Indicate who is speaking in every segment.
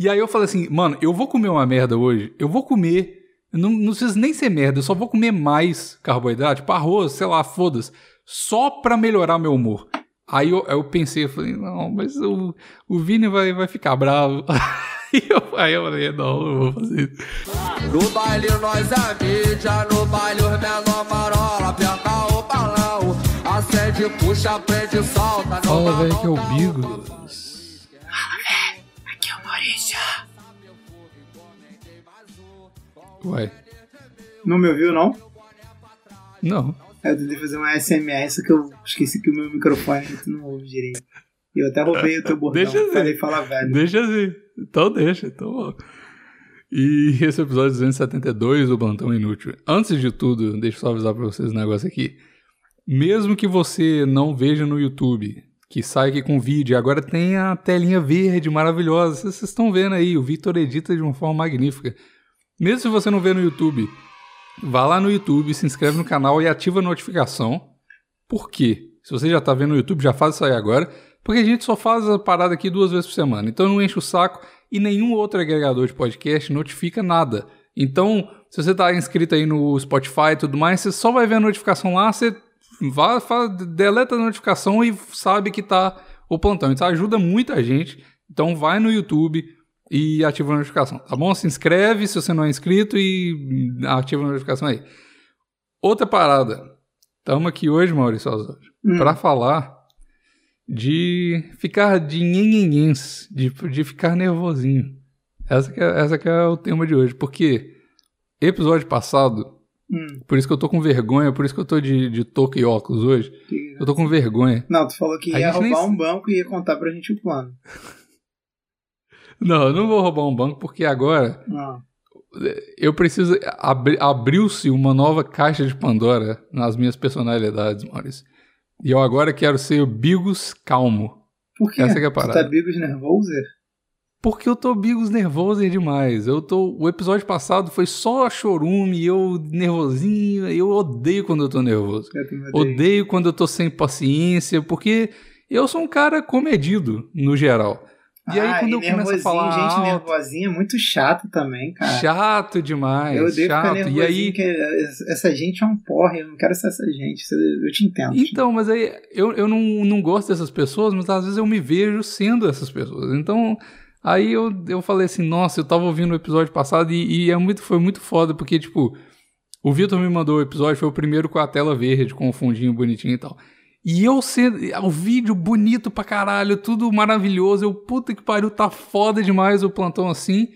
Speaker 1: E aí eu falei assim, mano, eu vou comer uma merda hoje, eu vou comer, não, não precisa nem ser merda, eu só vou comer mais carboidrato, tipo arroz, sei lá, foda-se, só pra melhorar meu humor. Aí eu, eu pensei, eu falei, não, mas o, o Vini vai, vai ficar bravo. aí, eu, aí eu falei, não, eu vou fazer isso.
Speaker 2: No baile nós é mídia, no baile os menor marola, aperta o balão, acende, puxa, prende, solta.
Speaker 1: Fala, velho, que é o Bigos. Ué,
Speaker 3: Não me ouviu, não?
Speaker 1: não.
Speaker 3: Eu tentei fazer uma SMR, só que eu esqueci que o meu microfone tu não ouve direito. E eu até roubei o teu bordão.
Speaker 1: Deixa assim.
Speaker 3: Falei, fala velho.
Speaker 1: Deixa assim. Então deixa, então. E esse é o episódio 272 do Plantão Inútil. Antes de tudo, deixa eu só avisar pra vocês um negócio aqui. Mesmo que você não veja no YouTube, que sai aqui com vídeo, agora tem a telinha verde maravilhosa. Vocês vocês estão vendo aí, o Victor edita de uma forma magnífica. Mesmo se você não vê no YouTube, vá lá no YouTube, se inscreve no canal e ativa a notificação. Por quê? Se você já tá vendo no YouTube, já faz isso aí agora. Porque a gente só faz a parada aqui duas vezes por semana. Então não enche o saco e nenhum outro agregador de podcast notifica nada. Então, se você tá inscrito aí no Spotify e tudo mais, você só vai ver a notificação lá, você faz, deleta a notificação e sabe que tá o plantão. Isso ajuda muita gente. Então vai no YouTube e ativa a notificação, tá bom? Se inscreve se você não é inscrito e ativa a notificação aí. Outra parada. Estamos aqui hoje, Maurício Osório,
Speaker 3: Hum.
Speaker 1: para falar de ficar de nhenhenhens, de, de ficar nervosinho. Essa que, é, essa que é o tema de hoje. Porque episódio passado,
Speaker 3: Hum,
Speaker 1: por isso que eu tô com vergonha, por isso que eu tô de, de touca e óculos hoje,
Speaker 3: que-
Speaker 1: eu tô com vergonha.
Speaker 3: Não, tu falou que ia
Speaker 1: nem
Speaker 3: roubar
Speaker 1: se-
Speaker 3: um banco e ia contar pra gente o plano.
Speaker 1: Não, eu não vou roubar um banco porque agora
Speaker 3: Não.
Speaker 1: eu preciso. abri- Abriu-se uma nova caixa de Pandora nas minhas personalidades, Maurício. E eu agora quero ser o Bigos calmo.
Speaker 3: Por quê?
Speaker 1: Essa que é a
Speaker 3: Tu
Speaker 1: parada.
Speaker 3: tá bigos nervoso?
Speaker 1: Porque eu tô Bigos nervoso demais. Eu tô. O episódio passado foi só chorume, eu nervosinho. Eu odeio quando eu tô nervoso.
Speaker 3: Eu. Odeio
Speaker 1: quando eu tô sem paciência, porque eu sou um cara comedido, no geral. E aí,
Speaker 3: Ah,
Speaker 1: quando eu começo a falar.
Speaker 3: gente
Speaker 1: alto,
Speaker 3: nervosinha é muito chato também, cara.
Speaker 1: chato demais.
Speaker 3: eu odeio ficar
Speaker 1: chato.
Speaker 3: nervosinho,
Speaker 1: E aí.
Speaker 3: essa gente é um porre, eu não quero ser essa gente. Eu te entendo.
Speaker 1: Então, mas aí eu, eu não, não gosto dessas pessoas, mas às vezes eu me vejo sendo essas pessoas. Então, aí eu, eu falei assim, nossa, eu tava ouvindo o episódio passado e, e é muito, foi muito foda, porque, tipo, o Vitor me mandou o episódio, foi o primeiro com a tela verde, com o fundinho bonitinho e tal. E eu sendo. O vídeo bonito pra caralho, tudo maravilhoso. Eu, puta que pariu, tá foda demais o plantão assim.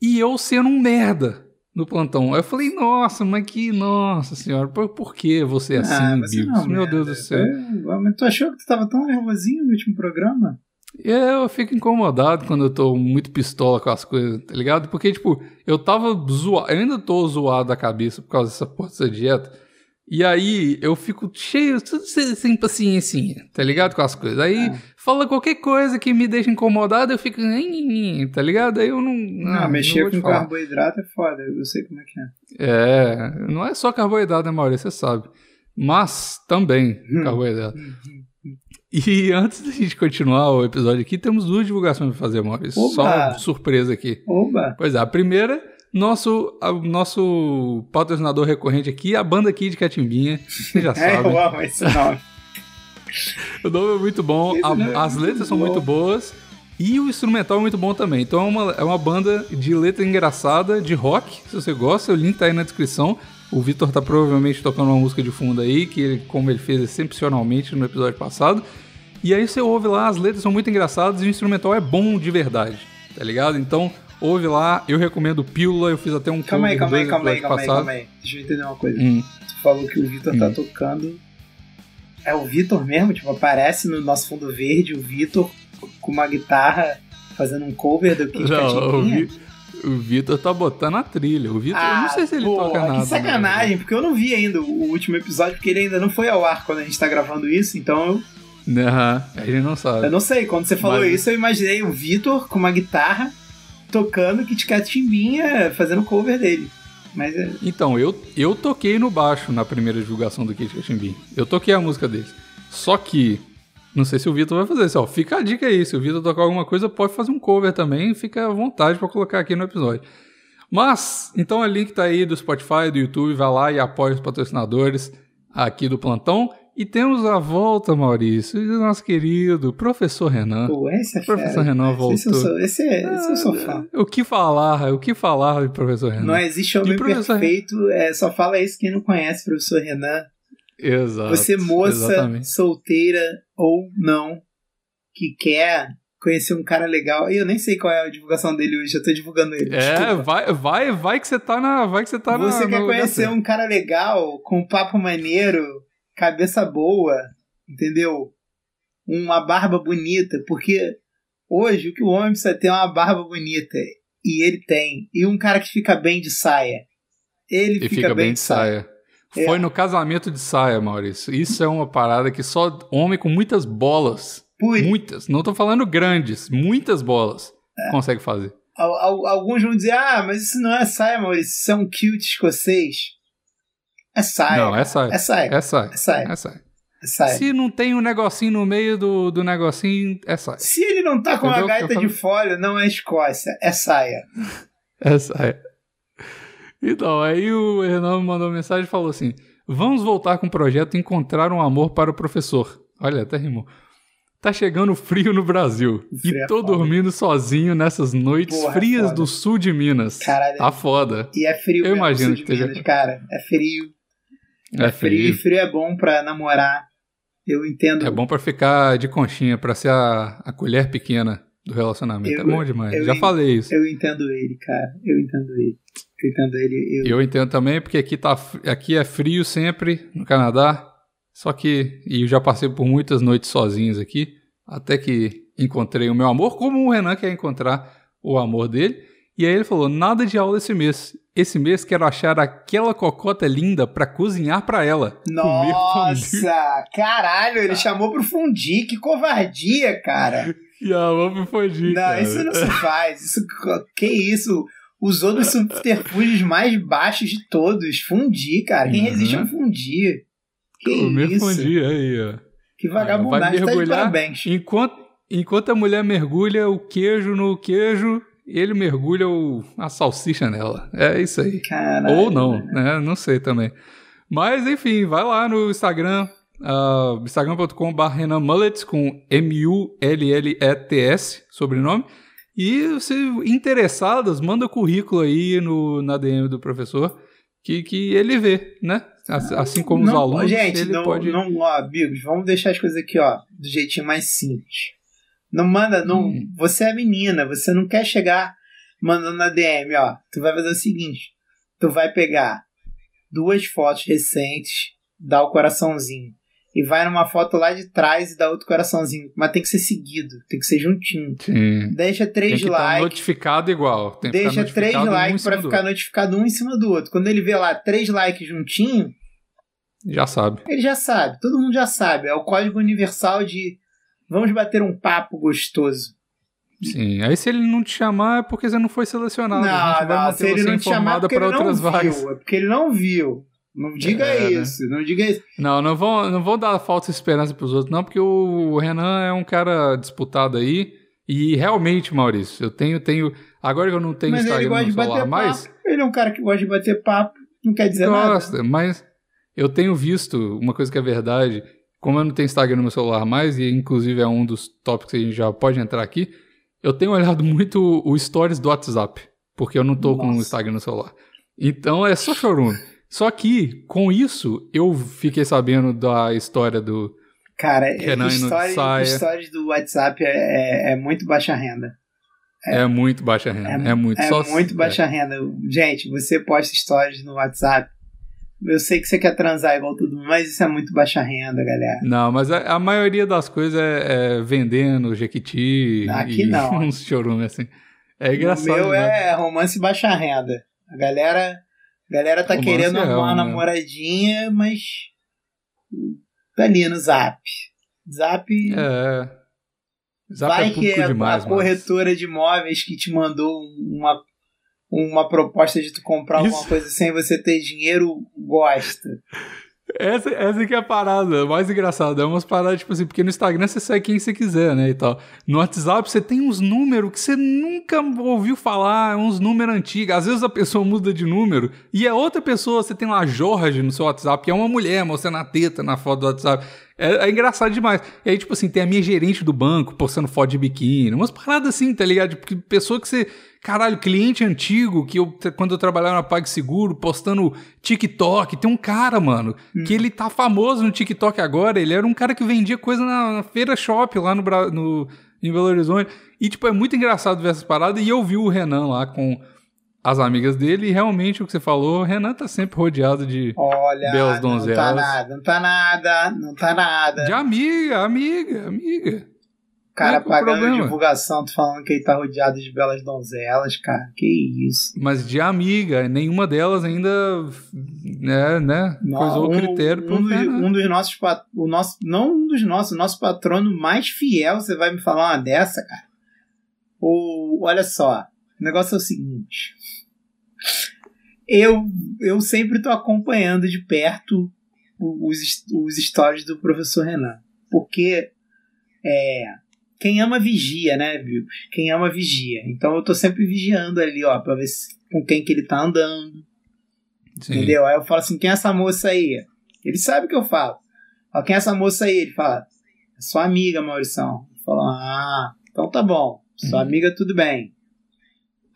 Speaker 1: E eu sendo um merda no plantão. Aí eu falei, nossa, mas que. Nossa senhora, por, por que você é assim,
Speaker 3: ah,
Speaker 1: Bigos?
Speaker 3: não,
Speaker 1: Meu
Speaker 3: merda.
Speaker 1: Deus do céu.
Speaker 3: É, mas tu achou que tu tava tão nervosinho no último programa?
Speaker 1: É, eu fico incomodado quando eu tô muito pistola com as coisas, tá ligado? Porque, tipo, eu tava zoado, eu ainda tô zoado da cabeça por causa dessa porra dessa dieta. E aí eu fico cheio, tudo sem, paciência, tá ligado? Com as coisas. Aí
Speaker 3: É.
Speaker 1: fala qualquer coisa que me deixa incomodado, eu fico, tá ligado? Aí eu não.
Speaker 3: Não,
Speaker 1: ah,
Speaker 3: mexer
Speaker 1: te
Speaker 3: com carboidrato é foda, eu sei como é que é.
Speaker 1: É, não é só carboidrato, né, Maurício? Você sabe. Mas também
Speaker 3: Hum.
Speaker 1: carboidrato. E antes da gente continuar o episódio aqui, temos duas divulgações pra fazer, Maurício.
Speaker 3: Oba!
Speaker 1: Só uma surpresa aqui.
Speaker 3: Oba!
Speaker 1: Pois é, a primeira, nosso, a- nosso patrocinador recorrente aqui, a banda aqui de Catimbinha. Você já
Speaker 3: É,
Speaker 1: sabe.
Speaker 3: eu amo esse nome.
Speaker 1: O nome é muito bom, a-
Speaker 3: é
Speaker 1: as letras são muito boas e o instrumental é muito bom também. Então é uma, é uma banda de letra engraçada, de rock, se você gosta, o link tá aí na descrição. O Vitor tá provavelmente tocando uma música de fundo aí, que ele, como ele fez excepcionalmente no episódio passado. E aí você ouve lá, as letras são muito engraçadas e o instrumental é bom de verdade, tá ligado? Então ouve lá, eu recomendo Pílula, eu fiz até um
Speaker 3: Calma aí, calma aí, calma aí, calma aí, calma aí. Deixa eu entender uma coisa.
Speaker 1: Hum.
Speaker 3: Tu falou que o Vitor tá
Speaker 1: Hum.
Speaker 3: tocando. É o Vitor mesmo? Tipo, aparece no nosso fundo verde o Vitor com uma guitarra fazendo um cover do Kid
Speaker 1: Não, o, Vitor tá botando a trilha. O Vitor, eu não sei se ele
Speaker 3: Ah, porra,
Speaker 1: toca nada. né?
Speaker 3: Que sacanagem, porque eu não vi ainda o último episódio, porque ele ainda não foi ao ar quando a gente tá gravando isso, então
Speaker 1: Né? Aham, a gente não sabe.
Speaker 3: eu não sei. Quando você falou
Speaker 1: Mas-
Speaker 3: isso, eu imaginei o Vitor com uma guitarra tocando Kit Kat Chimbinha, fazendo cover dele. Mas é.
Speaker 1: Então, eu, eu toquei no baixo na primeira divulgação do Kit Katimbim. Eu toquei a música deles. Só que Não sei se o Vitor vai fazer isso. Ó, fica a dica aí. Se o Vitor tocar alguma coisa, pode fazer um cover também. Fica à vontade para colocar aqui no episódio. Mas, então o link tá aí do Spotify, do YouTube. Vai lá e apoia os patrocinadores aqui do Plantão. E temos a volta, Maurício, do nosso querido professor Renan.
Speaker 3: Pô, esse é
Speaker 1: O professor
Speaker 3: fera,
Speaker 1: Renan.
Speaker 3: Esse eu
Speaker 1: voltou.
Speaker 3: sou, esse é, esse eu sou fã.
Speaker 1: O que falar? O que falar de professor Renan?
Speaker 3: Não existe homem perfeito, é, só fala isso quem não conhece o professor Renan.
Speaker 1: Exato.
Speaker 3: Você, moça,
Speaker 1: Exatamente.
Speaker 3: solteira ou não, que quer conhecer um cara legal. E eu nem sei qual é a divulgação dele hoje, eu tô divulgando ele.
Speaker 1: É, vai, vai, vai que você tá na. Vai que você tá na.
Speaker 3: Você quer
Speaker 1: no-
Speaker 3: conhecer um cara legal, com papo maneiro, cabeça boa, entendeu? Uma barba bonita, porque hoje o que o homem precisa ter é uma barba bonita. E ele tem. E um cara que fica bem de saia. Ele
Speaker 1: E fica, bem de saia.
Speaker 3: É.
Speaker 1: Foi no casamento de saia, Maurício. Isso é uma parada que só homem com muitas bolas.
Speaker 3: Por,
Speaker 1: Muitas. Não tô falando grandes, muitas bolas.
Speaker 3: É.
Speaker 1: Consegue fazer.
Speaker 3: Al- al- alguns vão dizer, ah, mas isso não é saia, Maurício, isso é um kilt escocês. É saia.
Speaker 1: Não, é saia.
Speaker 3: É saia.
Speaker 1: É saia.
Speaker 3: É saia.
Speaker 1: É saia.
Speaker 3: É saia.
Speaker 1: Se não tem um negocinho no meio do, do negocinho, é saia.
Speaker 3: Se ele não tá com
Speaker 1: Entendeu
Speaker 3: uma gaita de folha, não é Escócia, é saia.
Speaker 1: É saia. Então, aí o Renan me mandou mensagem e falou assim: Vamos voltar com o projeto Encontrar um Amor para o Professor. Olha, até rimou. Tá chegando frio no Brasil.
Speaker 3: Frio
Speaker 1: e
Speaker 3: é
Speaker 1: tô
Speaker 3: foda.
Speaker 1: dormindo sozinho nessas noites
Speaker 3: Porra, é
Speaker 1: frias
Speaker 3: foda.
Speaker 1: do sul de Minas.
Speaker 3: Caralho.
Speaker 1: Tá foda.
Speaker 3: E é frio
Speaker 1: Eu imagino que esteja-
Speaker 3: Minas, cara. É frio.
Speaker 1: É
Speaker 3: frio. E
Speaker 1: frio.
Speaker 3: frio é bom pra namorar. Eu entendo.
Speaker 1: É bom pra ficar de conchinha, pra ser a, a colher pequena do relacionamento.
Speaker 3: Eu-
Speaker 1: é bom demais.
Speaker 3: eu
Speaker 1: Já
Speaker 3: en-
Speaker 1: falei isso.
Speaker 3: Eu entendo ele, cara. Eu entendo ele. Eu entendo ele. Eu...
Speaker 1: Eu entendo também, porque aqui, tá, aqui é frio sempre, no Canadá. Só que. E eu já passei por muitas noites sozinhos aqui. Até que encontrei o meu amor, como o Renan quer encontrar o amor dele. E aí ele falou: nada de aula esse mês. Esse mês quero achar aquela cocota linda pra cozinhar pra ela.
Speaker 3: Nossa! Caralho, ele chamou pro fundir. Que covardia, cara.
Speaker 1: E mão foi de.
Speaker 3: Não, isso não se faz. Isso, que isso? Usou dos subterfúgios mais baixos de todos. Fundir, cara. Quem
Speaker 1: Uhum.
Speaker 3: resiste a um fundir? Que
Speaker 1: Comer
Speaker 3: isso?
Speaker 1: fundir aí, ó.
Speaker 3: Que vagabundagem.
Speaker 1: Vai
Speaker 3: Tá de parabéns.
Speaker 1: Enquanto, enquanto a mulher mergulha o queijo no queijo, ele mergulha o, a salsicha nela. É isso aí.
Speaker 3: Caralho.
Speaker 1: Ou não, né? Não sei também. Mas enfim, vai lá no Instagram, uh, instagram.com.br Renan Mullets com M-U-L-L-E-T-S, sobrenome. E se interessadas, manda currículo aí no, na DM do professor, que, que ele vê, né? Assim, como os
Speaker 3: Não,
Speaker 1: alunos,
Speaker 3: gente,
Speaker 1: ele
Speaker 3: não,
Speaker 1: pode...
Speaker 3: não, ó, amigos, vamos deixar as coisas aqui, ó, do jeitinho mais simples. Não manda, não.
Speaker 1: Hum.
Speaker 3: Você é menina, você não quer chegar mandando na DM, ó. Tu vai fazer o seguinte: tu vai pegar duas fotos recentes, dá o coraçãozinho. E vai numa foto lá de trás e dá outro coraçãozinho. Mas tem que ser seguido, tem que ser juntinho.
Speaker 1: Sim.
Speaker 3: Deixa
Speaker 1: Tem
Speaker 3: três
Speaker 1: que estar
Speaker 3: likes.
Speaker 1: notificado igual. Tem
Speaker 3: Deixa
Speaker 1: ficar
Speaker 3: três
Speaker 1: um
Speaker 3: likes pra
Speaker 1: do
Speaker 3: ficar notificado um em cima do outro. Quando ele vê lá três likes juntinho.
Speaker 1: Já sabe.
Speaker 3: ele já sabe, todo mundo já sabe. É o código universal de vamos bater um papo gostoso.
Speaker 1: Sim. Aí se ele não te chamar é porque você não foi selecionado.
Speaker 3: não, não, se ele não te chamar, é porque
Speaker 1: para
Speaker 3: ele não
Speaker 1: outras vagas.
Speaker 3: viu. É porque ele não viu. Não diga
Speaker 1: É, né?
Speaker 3: isso, não diga isso.
Speaker 1: Não, não vão, não vão dar falsa esperança pros outros, não, porque o Renan é um cara disputado aí. E realmente, Maurício, eu tenho, tenho. Agora que eu não tenho
Speaker 3: Mas ele
Speaker 1: Instagram
Speaker 3: gosta
Speaker 1: no
Speaker 3: de bater
Speaker 1: celular
Speaker 3: papo.
Speaker 1: mais,
Speaker 3: Ele é um cara que gosta de bater papo, não quer dizer nada.
Speaker 1: gosta, mas eu tenho visto uma coisa que é verdade. Como eu não tenho Instagram no meu celular mais, e inclusive é um dos tópicos que a gente já pode entrar aqui, eu tenho olhado muito o stories do WhatsApp, porque eu não tô com o
Speaker 3: Nossa.
Speaker 1: Instagram no celular. Então é só chorume. Só que, com isso, eu fiquei sabendo da história do.
Speaker 3: Cara,
Speaker 1: Renan
Speaker 3: histórias,
Speaker 1: saia.
Speaker 3: histórias do WhatsApp é, é- é muito baixa renda.
Speaker 1: É, muito baixa renda. É, muito.
Speaker 3: É
Speaker 1: só
Speaker 3: muito baixa renda. Gente, você posta stories no WhatsApp. Eu sei que você quer transar igual todo mundo, mas isso é muito baixa renda, galera.
Speaker 1: Não, mas a, a maioria das coisas é, é vendendo Jequiti
Speaker 3: Aqui
Speaker 1: e
Speaker 3: não.
Speaker 1: uns chorumes assim. É
Speaker 3: o
Speaker 1: engraçado.
Speaker 3: meu
Speaker 1: né?
Speaker 3: é romance baixa renda. A galera, a galera tá
Speaker 1: Romance
Speaker 3: querendo
Speaker 1: é
Speaker 3: arrumar uma
Speaker 1: um, né?
Speaker 3: namoradinha, mas tá ali no zap. Zap
Speaker 1: É. Zap
Speaker 3: vai
Speaker 1: é
Speaker 3: que a,
Speaker 1: demais,
Speaker 3: a corretora de imóveis que te mandou uma, uma proposta de tu comprar alguma
Speaker 1: Isso.
Speaker 3: coisa sem você ter dinheiro gosta.
Speaker 1: Essa, essa aqui é a parada mais engraçada. É umas paradas, tipo assim, porque no Instagram você segue quem você quiser, né? E tal. No WhatsApp você tem uns números que você nunca ouviu falar, uns números antigos. Às vezes a pessoa muda de número e é outra pessoa. Você tem lá Jorge no seu WhatsApp, que é uma mulher mostrando a teta na foto do WhatsApp. É, é, engraçado demais. E aí, tipo assim, tem a minha gerente do banco postando foto de biquíni, umas paradas assim, tá ligado? Porque pessoa que você Caralho, cliente antigo que eu, quando eu trabalhava na PagSeguro, postando TikTok. Tem um cara, mano, hum. que ele tá famoso no TikTok agora. Ele era um cara que vendia coisa na, na feira shop lá no, no, em Belo Horizonte. E, tipo, é muito engraçado ver essas paradas. E eu vi o Renan lá com as amigas dele, e realmente o que você falou, o Renan tá sempre rodeado de
Speaker 3: Olha,
Speaker 1: belas donzelas.
Speaker 3: Não tá nada, não tá nada, não tá nada.
Speaker 1: De amiga, amiga, amiga
Speaker 3: cara pagando problema? divulgação, tu falando que ele tá rodeado de belas donzelas, cara. Que isso.
Speaker 1: Mas de amiga, nenhuma delas ainda né, né, não, coisou um, o critério
Speaker 3: um, dos, um dos nossos o nosso não um dos nossos, o nosso patrono mais fiel, você vai me falar uma dessa, cara? O, olha só, o negócio é o seguinte. Eu, eu sempre tô acompanhando de perto os, os stories do professor Renan. Porque é, quem ama vigia, né, viu? Quem ama vigia. Então eu tô sempre vigiando ali, ó, pra ver se, com quem que ele tá andando. Sim. Entendeu? Aí eu falo assim, quem é essa moça aí? Ele sabe o que eu falo. Ó, quem é essa moça aí? Ele fala, é sua amiga, Maurição. Eu falo, ah, então tá bom. Sua uhum. amiga, tudo bem.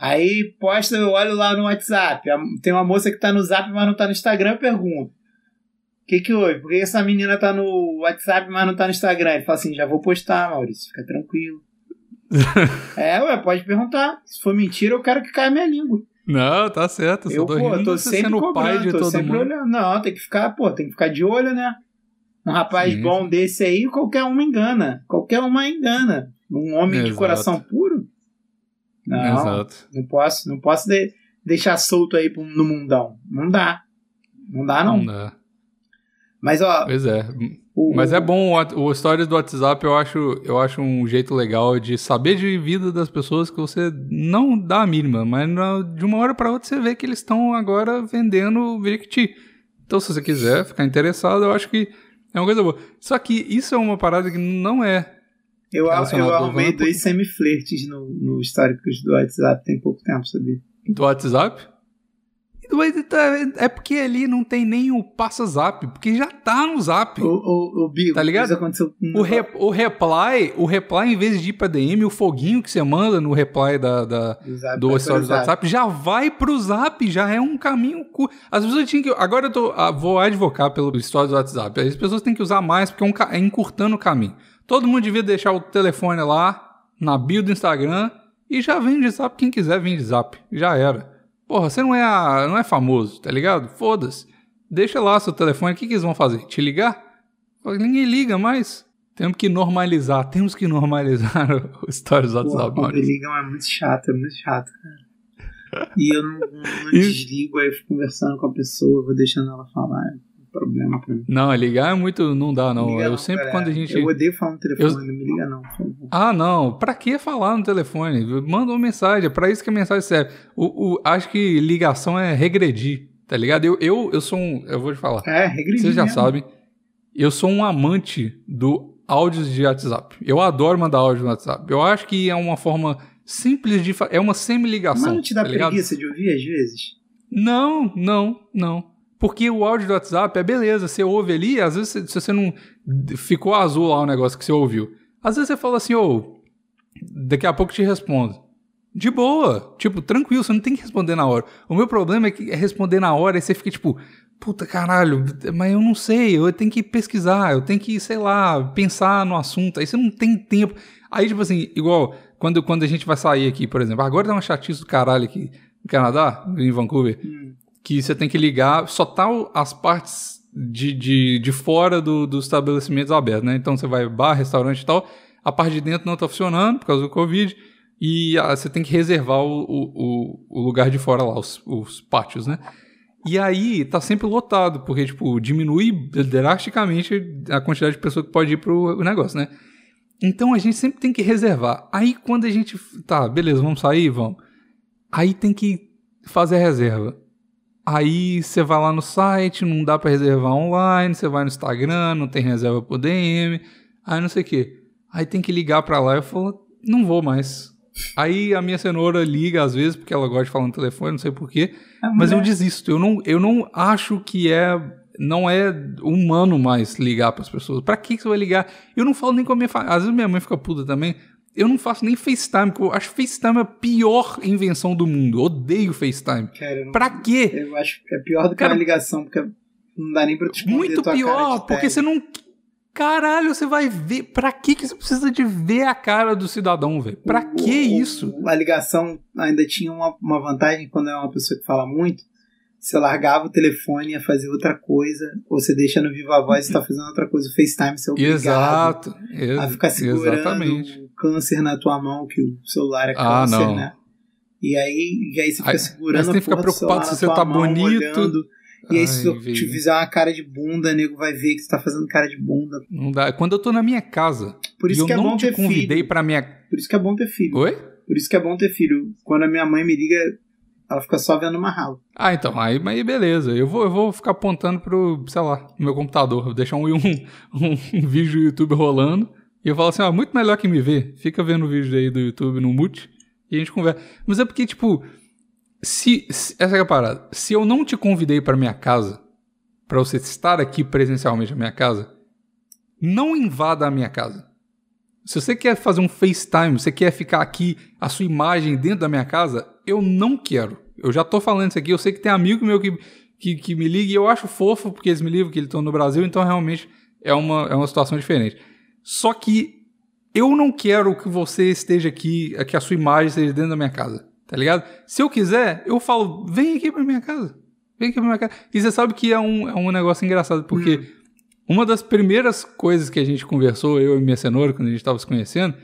Speaker 3: Aí posta, eu olho lá no WhatsApp. Tem uma moça que tá no Zap, mas não tá no Instagram, eu pergunto. O que que houve? Por que essa menina tá no WhatsApp, mas não tá no Instagram? Ele fala assim, já vou postar, Maurício, fica tranquilo. é, ué, pode perguntar. Se for mentira, eu quero que caia minha língua.
Speaker 1: Não, tá certo.
Speaker 3: Eu, pô, rindo, tô sempre sendo cobrando, pai de tô todo sempre mundo. olhando. Não, tem que ficar, pô, tem que ficar de olho, né? Um rapaz Sim. bom desse aí, qualquer uma engana. Qualquer uma engana. Um homem Exato. de coração puro? Não, Exato. não posso, não posso de, deixar solto aí no mundão. Não dá. Não dá, não. Não dá. Mas, ó.
Speaker 1: Pois é. O, Mas é bom, o, o Stories do WhatsApp eu acho, eu acho um jeito legal de saber de vida das pessoas que você não dá a mínima, mas de uma hora para outra você vê que eles estão agora vendendo Viricti. Então, se você quiser ficar interessado, eu acho que é uma coisa boa. Só que isso é uma parada que não é.
Speaker 3: Eu, eu arrumei dois semi-flertes no, no históricos do WhatsApp tem pouco tempo, sabia?
Speaker 1: Do WhatsApp? Tá, é porque ali não tem nem o passa zap, porque já tá no zap.
Speaker 3: O, o, o Bigo,
Speaker 1: tá ligado?
Speaker 3: aconteceu
Speaker 1: com... o, re, o reply, o reply, em vez de ir pra DM, o foguinho que você manda no reply da, da do stories do WhatsApp já vai pro zap, já é um caminho curto. As pessoas tinham que. Agora eu tô, ah, vou advocar pelo stories do WhatsApp. As pessoas têm que usar mais, porque é, um, é encurtando o caminho. Todo mundo devia deixar o telefone lá, na bio do Instagram, e já vem de zap. Quem quiser vem de zap. Já era. Porra, você não é, a, não é famoso, tá ligado? Foda-se. Deixa lá seu telefone, o que, que eles vão fazer? Te ligar? Ninguém liga mais. Temos que normalizar, temos que normalizar o stories do WhatsApp.
Speaker 3: Quando ligam é muito chato, é muito chato, cara. E eu não, não, não desligo, aí eu fico conversando com a pessoa, vou deixando ela falar problema pra mim.
Speaker 1: Não, ligar é muito. Não dá, não. Liga eu não, sempre quando a gente.
Speaker 3: Eu odeio falar no telefone, eu... não me liga, não, por favor.
Speaker 1: Ah, não. Pra que falar no telefone? Manda uma mensagem. É pra isso que a mensagem serve. O, o, acho que ligação é regredir, tá ligado? Eu, eu, eu sou um. Eu vou te falar.
Speaker 3: É, regredir.
Speaker 1: Vocês já mesmo. sabem. Eu sou um amante do áudios de WhatsApp. Eu adoro mandar áudio no WhatsApp. Eu acho que é uma forma simples de. É uma semi-ligação. Mas
Speaker 3: não te dá
Speaker 1: tá
Speaker 3: preguiça de ouvir às vezes?
Speaker 1: Não, não, não. Porque o áudio do WhatsApp é beleza, você ouve ali, às vezes se você não. Ficou azul lá o negócio que você ouviu. Às vezes você fala assim, ô, oh, daqui a pouco te respondo. De boa, tipo, tranquilo, você não tem que responder na hora. O meu problema é que é responder na hora e você fica tipo, puta caralho, mas eu não sei, eu tenho que pesquisar, eu tenho que, sei lá, pensar no assunto, aí você não tem tempo. Aí, tipo assim, igual quando, quando a gente vai sair aqui, por exemplo, agora dá uma chatice do caralho aqui no Canadá, em Vancouver. Hum que você tem que ligar, só tá as partes de, de, de fora do, dos estabelecimentos abertos, né? Então você vai bar, restaurante e tal, a parte de dentro não tá funcionando por causa do Covid, e ah, você tem que reservar o, o, o lugar de fora lá, os, os pátios, né? E aí tá sempre lotado, porque, tipo, diminui drasticamente a quantidade de pessoas que pode ir pro negócio, né? Então a gente sempre tem que reservar. Aí quando a gente. Tá, beleza, vamos sair? Vamos. Aí tem que fazer a reserva. Aí você vai lá no site, não dá pra reservar online, você vai no Instagram, não tem reserva por DM, aí não sei o quê. Aí tem que ligar pra lá e eu falo, não vou mais. Aí a minha cenoura liga às vezes, porque ela gosta de falar no telefone, não sei porquê,
Speaker 3: A
Speaker 1: mas eu desisto. Eu não, eu não acho que é. Não é humano mais ligar pras pessoas. Pra que que você vai ligar? Eu não falo nem com a minha família. Às vezes minha mãe fica puta também. Eu não faço nem FaceTime, porque eu acho FaceTime a pior invenção do mundo. Eu odeio FaceTime.
Speaker 3: Cara, não-
Speaker 1: Pra quê?
Speaker 3: eu acho que é pior do que
Speaker 1: Cara,
Speaker 3: uma ligação, porque não dá nem pra esconder
Speaker 1: Muito pior, porque você não. Caralho, você vai ver. Pra que, que você precisa de ver a cara do cidadão, velho? Pra
Speaker 3: O-
Speaker 1: que
Speaker 3: o-
Speaker 1: isso?
Speaker 3: A ligação ainda tinha uma, uma vantagem quando é uma pessoa que fala muito. Você largava o telefone e ia fazer outra coisa, ou você deixa no Viva Voz e tá fazendo outra coisa. O FaceTime você é obrigado
Speaker 1: Exato. ex-
Speaker 3: a ficar segurando
Speaker 1: Exatamente.
Speaker 3: o câncer na tua mão, que o celular é
Speaker 1: Ah,
Speaker 3: câncer,
Speaker 1: não.
Speaker 3: né? E aí, e aí você fica
Speaker 1: Aí-
Speaker 3: segurando
Speaker 1: você tem que ficar
Speaker 3: a
Speaker 1: preocupado se você tá
Speaker 3: mão,
Speaker 1: bonito.
Speaker 3: olhando. E aí,
Speaker 1: Ai,
Speaker 3: se eu
Speaker 1: velho.
Speaker 3: te fizer uma cara de bunda, nego vai ver que você tá fazendo cara de bunda.
Speaker 1: Não dá. Quando eu tô na minha casa
Speaker 3: Por isso
Speaker 1: eu
Speaker 3: que é
Speaker 1: não
Speaker 3: bom
Speaker 1: te
Speaker 3: ter
Speaker 1: convidei
Speaker 3: filho.
Speaker 1: pra minha.
Speaker 3: Por isso que é bom ter filho.
Speaker 1: Oi?
Speaker 3: Por isso que é bom ter filho. Quando a minha mãe me liga, ela fica só vendo uma rala.
Speaker 1: Ah, então, aí, aí beleza. Eu vou, eu vou ficar apontando pro, sei lá, meu computador. Vou deixar um, um, um, um vídeo do YouTube rolando. E eu falo assim, ó, muito melhor que me ver. Fica vendo o vídeo aí do YouTube no mute e a gente conversa. Mas é porque, tipo, se, se- essa é a parada. Se eu não te convidei pra minha casa, pra você estar aqui presencialmente na minha casa, não invada a minha casa. Se você quer fazer um FaceTime, você quer ficar aqui, a sua imagem dentro da minha casa, eu não quero. Eu já tô falando isso aqui, eu sei que tem amigo meu que, que, que me liga e eu acho fofo porque eles me ligam que eles estão no Brasil, então realmente é uma, é uma situação diferente. Só que eu não quero que você esteja aqui, que a sua imagem esteja dentro da minha casa, tá ligado? Se eu quiser, eu falo, vem aqui pra minha casa. Vem aqui pra minha casa. E você sabe que é um, é um negócio engraçado, porque uma das primeiras coisas que a gente conversou, eu e minha cenoura, quando a gente estava se conhecendo,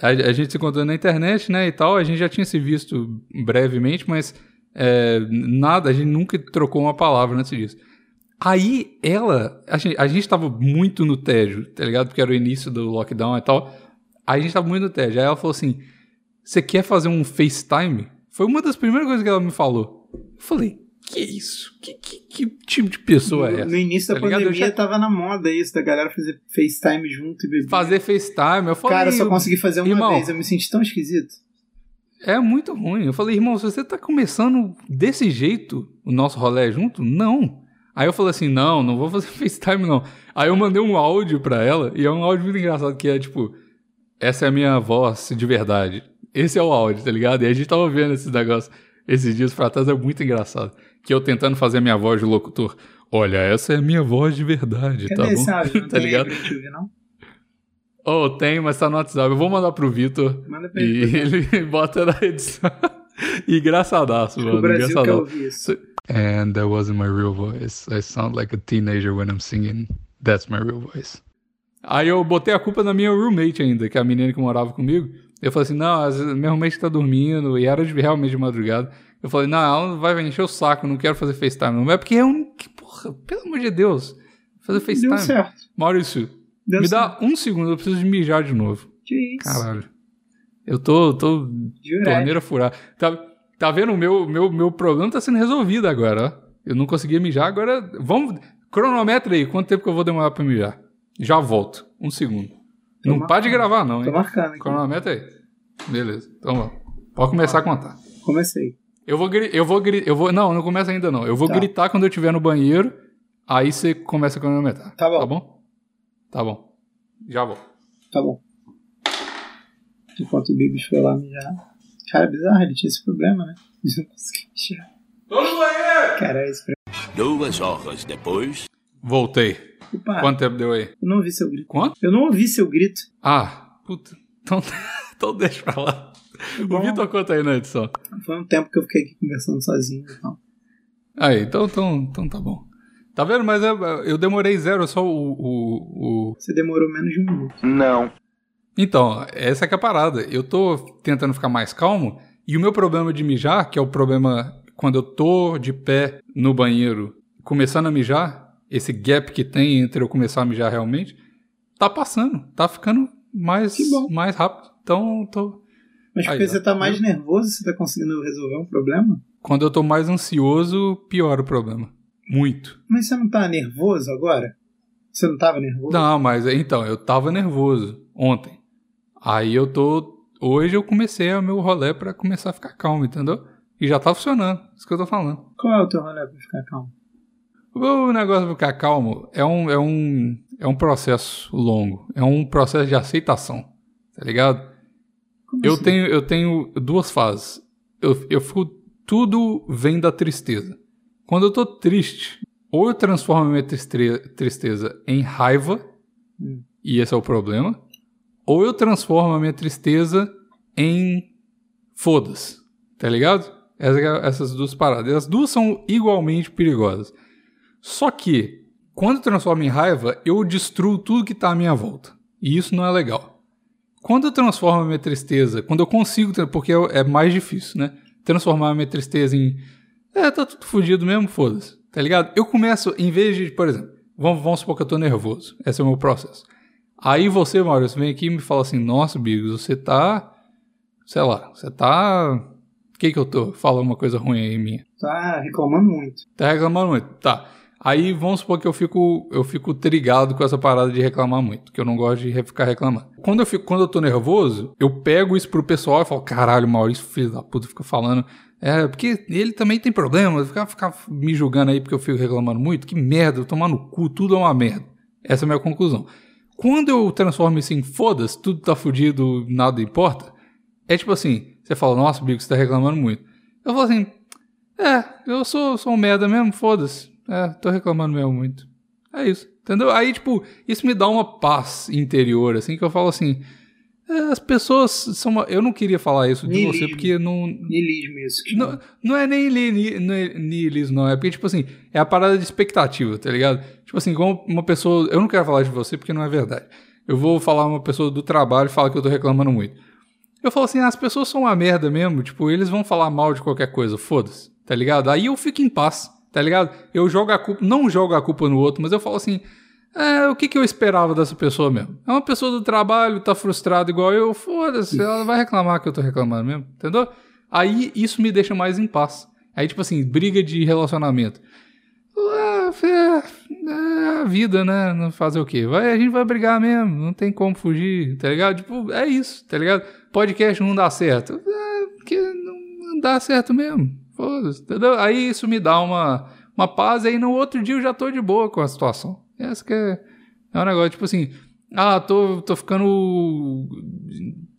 Speaker 1: a, a gente se encontrou na internet, né, e tal, a gente já tinha se visto brevemente, mas é, nada, a gente nunca trocou uma palavra antes disso. Aí ela, a gente, a gente tava muito no tédio, tá ligado? Porque era o início do lockdown e tal. Aí a gente tava muito no tédio. Aí ela falou assim: Você quer fazer um FaceTime? Foi uma das primeiras coisas que ela me falou. Eu falei: Que isso? Que, que, que tipo de pessoa é
Speaker 3: no,
Speaker 1: essa?
Speaker 3: no início da
Speaker 1: Tá ligado? Eu
Speaker 3: pandemia
Speaker 1: já-
Speaker 3: tava na moda isso, da galera fazer FaceTime junto e beber.
Speaker 1: Fazer FaceTime. Eu falei:
Speaker 3: Cara, eu só consegui fazer uma
Speaker 1: irmão,
Speaker 3: vez, eu me senti tão esquisito.
Speaker 1: É muito ruim. Eu falei, irmão, se você tá começando desse jeito o nosso rolê junto, não. Aí eu falei assim, não, não vou fazer FaceTime, não. Aí eu mandei um áudio pra ela, e é um áudio muito engraçado, que é tipo, essa é a minha voz de verdade. Esse é o áudio, tá ligado? E a gente tava vendo esse negócio esses dias pra trás, é muito engraçado. Que eu tentando fazer a minha voz de locutor. Olha, essa é a minha voz de verdade,
Speaker 3: Cadê
Speaker 1: tá
Speaker 3: esse
Speaker 1: bom?
Speaker 3: áudio? Não
Speaker 1: tá
Speaker 3: tem
Speaker 1: ligado?
Speaker 3: gente ouvir, não?
Speaker 1: Oh, tem, mas tá no WhatsApp. Eu vou mandar pro Vitor.
Speaker 3: Manda pra
Speaker 1: E
Speaker 3: ele.
Speaker 1: ele bota na edição. e engraçadaço,
Speaker 3: O
Speaker 1: mano.
Speaker 3: Brasil quer
Speaker 1: Engraçadaço.
Speaker 3: ouvir isso.
Speaker 1: And that wasn't my real voice. I sound like a teenager when I'm singing. That's my real voice. Aí eu botei a culpa na minha roommate ainda, que é a menina que morava comigo. Eu falei assim, não, minha roommate tá dormindo, e era de, realmente de madrugada. Eu falei, não, vai encher o saco, não quero fazer FaceTime. Não é porque é um... Que porra, pelo amor de Deus. Fazer
Speaker 3: Deu
Speaker 1: FaceTime.
Speaker 3: certo.
Speaker 1: Maurício,
Speaker 3: Deu
Speaker 1: me
Speaker 3: certo.
Speaker 1: dá um segundo, eu preciso de mijar de novo.
Speaker 3: Que isso?
Speaker 1: Caralho. Eu tô, tô torneira furada. Tá, tá vendo? O meu, meu, meu problema tá sendo resolvido agora, ó. Eu não conseguia mijar, agora. Vamos. Cronometra aí, quanto tempo que eu vou demorar pra mijar? Já volto. Um segundo.
Speaker 3: Tô
Speaker 1: não para de gravar, não,
Speaker 3: Tô
Speaker 1: hein?
Speaker 3: marcando aqui.
Speaker 1: Cronometra aí. Beleza. Então, ó. Pode começar a contar.
Speaker 3: Comecei.
Speaker 1: Eu vou gritar. Eu vou gritar. Eu vou. Não, não começa ainda, não. Eu vou
Speaker 3: Tá.
Speaker 1: gritar quando eu estiver no banheiro. Aí você começa a cronometrar.
Speaker 3: Tá bom.
Speaker 1: Tá bom? Tá bom. Já vou.
Speaker 3: Tá bom. Enquanto o Bigos foi lá mijar. Cara, é bizarro, ele tinha esse problema, né? Ele não conseguia mijar.
Speaker 1: Tô no banheiro!
Speaker 3: Cara, esse
Speaker 4: Duas horas depois.
Speaker 1: Voltei.
Speaker 3: problema.
Speaker 1: Quanto tempo deu aí?
Speaker 3: Eu não ouvi seu grito.
Speaker 1: Quanto?
Speaker 3: Eu não ouvi seu grito.
Speaker 1: Ah, puta. Então, então deixa pra lá. O
Speaker 3: Bom.
Speaker 1: Vitor conta aí na edição.
Speaker 3: Foi um tempo que eu fiquei aqui conversando sozinho então.
Speaker 1: Aí, então, então, então tá bom. Tá vendo? Mas eu, eu demorei zero, só o, o, o...
Speaker 3: Você demorou menos de um minuto.
Speaker 4: Não.
Speaker 1: Então, essa que é a parada. Eu tô tentando ficar mais calmo e o meu problema de mijar, que é o problema quando eu tô de pé no banheiro começando a mijar, esse gap que tem entre eu começar a mijar realmente, tá passando. Tá ficando mais, mais rápido. Então, tô...
Speaker 3: Mas
Speaker 1: Aí,
Speaker 3: porque
Speaker 1: ó.
Speaker 3: você tá mais nervoso, você tá conseguindo resolver um problema?
Speaker 1: Quando eu tô mais ansioso, piora o problema. Muito.
Speaker 3: Mas você não tá nervoso agora? Você não tava nervoso?
Speaker 1: Não, mas então, eu tava nervoso ontem. Aí eu tô. Hoje eu comecei o meu rolê pra começar a ficar calmo, entendeu? E já tá funcionando. Isso que eu tô falando.
Speaker 3: Qual é o teu rolê pra ficar calmo?
Speaker 1: O negócio de ficar calmo é um, é um, é um processo longo. É um processo de aceitação. Tá ligado?
Speaker 3: Como
Speaker 1: Eu
Speaker 3: assim?
Speaker 1: tenho, eu tenho duas fases. Eu, eu fico. Tudo vem da tristeza. Quando eu tô triste, ou eu transformo a minha tristeza em raiva, e esse é o problema, ou eu transformo a minha tristeza em foda-se. Tá ligado? Essa- essas duas paradas. As duas são igualmente perigosas. Só que, quando eu transformo em raiva, eu destruo tudo que tá à minha volta. E isso não é legal. Quando eu transformo a minha tristeza, quando eu consigo, porque é é mais difícil, né? Transformar a minha tristeza em. É, tá tudo fudido mesmo, foda-se. Tá ligado? Eu começo, em vez de, por exemplo, vamos, vamos supor que eu tô nervoso. Esse é o meu processo. Aí você, Maurício, vem aqui e me fala assim: Nossa, Bigos, você tá. Sei lá, você tá. O que que eu tô? Fala uma coisa ruim aí minha.
Speaker 3: Tá reclamando muito.
Speaker 1: Tá reclamando muito. Tá. Aí vamos supor que eu fico, eu fico trigado com essa parada de reclamar muito, que eu não gosto de ficar reclamando. Quando eu, fico, quando eu tô nervoso, eu pego isso pro pessoal e falo, caralho, Maurício, filho da puta, fica falando. É, porque ele também tem problema, ficar ficar me julgando aí porque eu fico reclamando muito, que merda, eu tomar no cu, tudo é uma merda. Essa é a minha conclusão. Quando eu transformo isso em foda-se, tudo tá fudido, nada importa, é tipo assim, você fala, nossa, Bico, você tá reclamando muito. Eu falo assim, é, eu sou, sou um merda mesmo, foda-se. É, tô reclamando mesmo muito. É isso, entendeu? Aí, tipo, isso me dá uma paz interior, assim, que eu falo assim. é, as pessoas são. uma- Eu não queria falar isso de você, porque não.
Speaker 3: Nilismo isso.
Speaker 1: Não, não é nem li- não é não. É porque, tipo assim, é a parada de expectativa, tá ligado? Tipo assim, como uma pessoa. Eu não quero falar de você porque não é verdade. Eu vou falar uma pessoa do trabalho e falar que eu tô reclamando muito. Eu falo assim, as pessoas são uma merda mesmo, tipo, eles vão falar mal de qualquer coisa, foda-se, tá ligado? Aí eu fico em paz, tá ligado? Eu jogo a culpa, não jogo a culpa no outro, mas eu falo assim, é, o que que eu esperava dessa pessoa mesmo? É uma pessoa do trabalho, tá frustrada igual eu, foda-se, ela vai reclamar que eu tô reclamando mesmo, entendeu? Aí isso me deixa mais em paz. Aí, tipo assim, briga de relacionamento. Ah, é, é a vida, né? Não fazer o quê? Vai, a gente vai brigar mesmo, não tem como fugir, tá ligado? Tipo, é isso, tá ligado? Podcast não dá certo. É, porque não, não dá certo mesmo. Foda-se, entendeu? Aí isso me dá uma, uma paz, aí no outro dia eu já tô de boa com a situação. Essa que é, é um negócio, tipo assim, ah, tô, tô ficando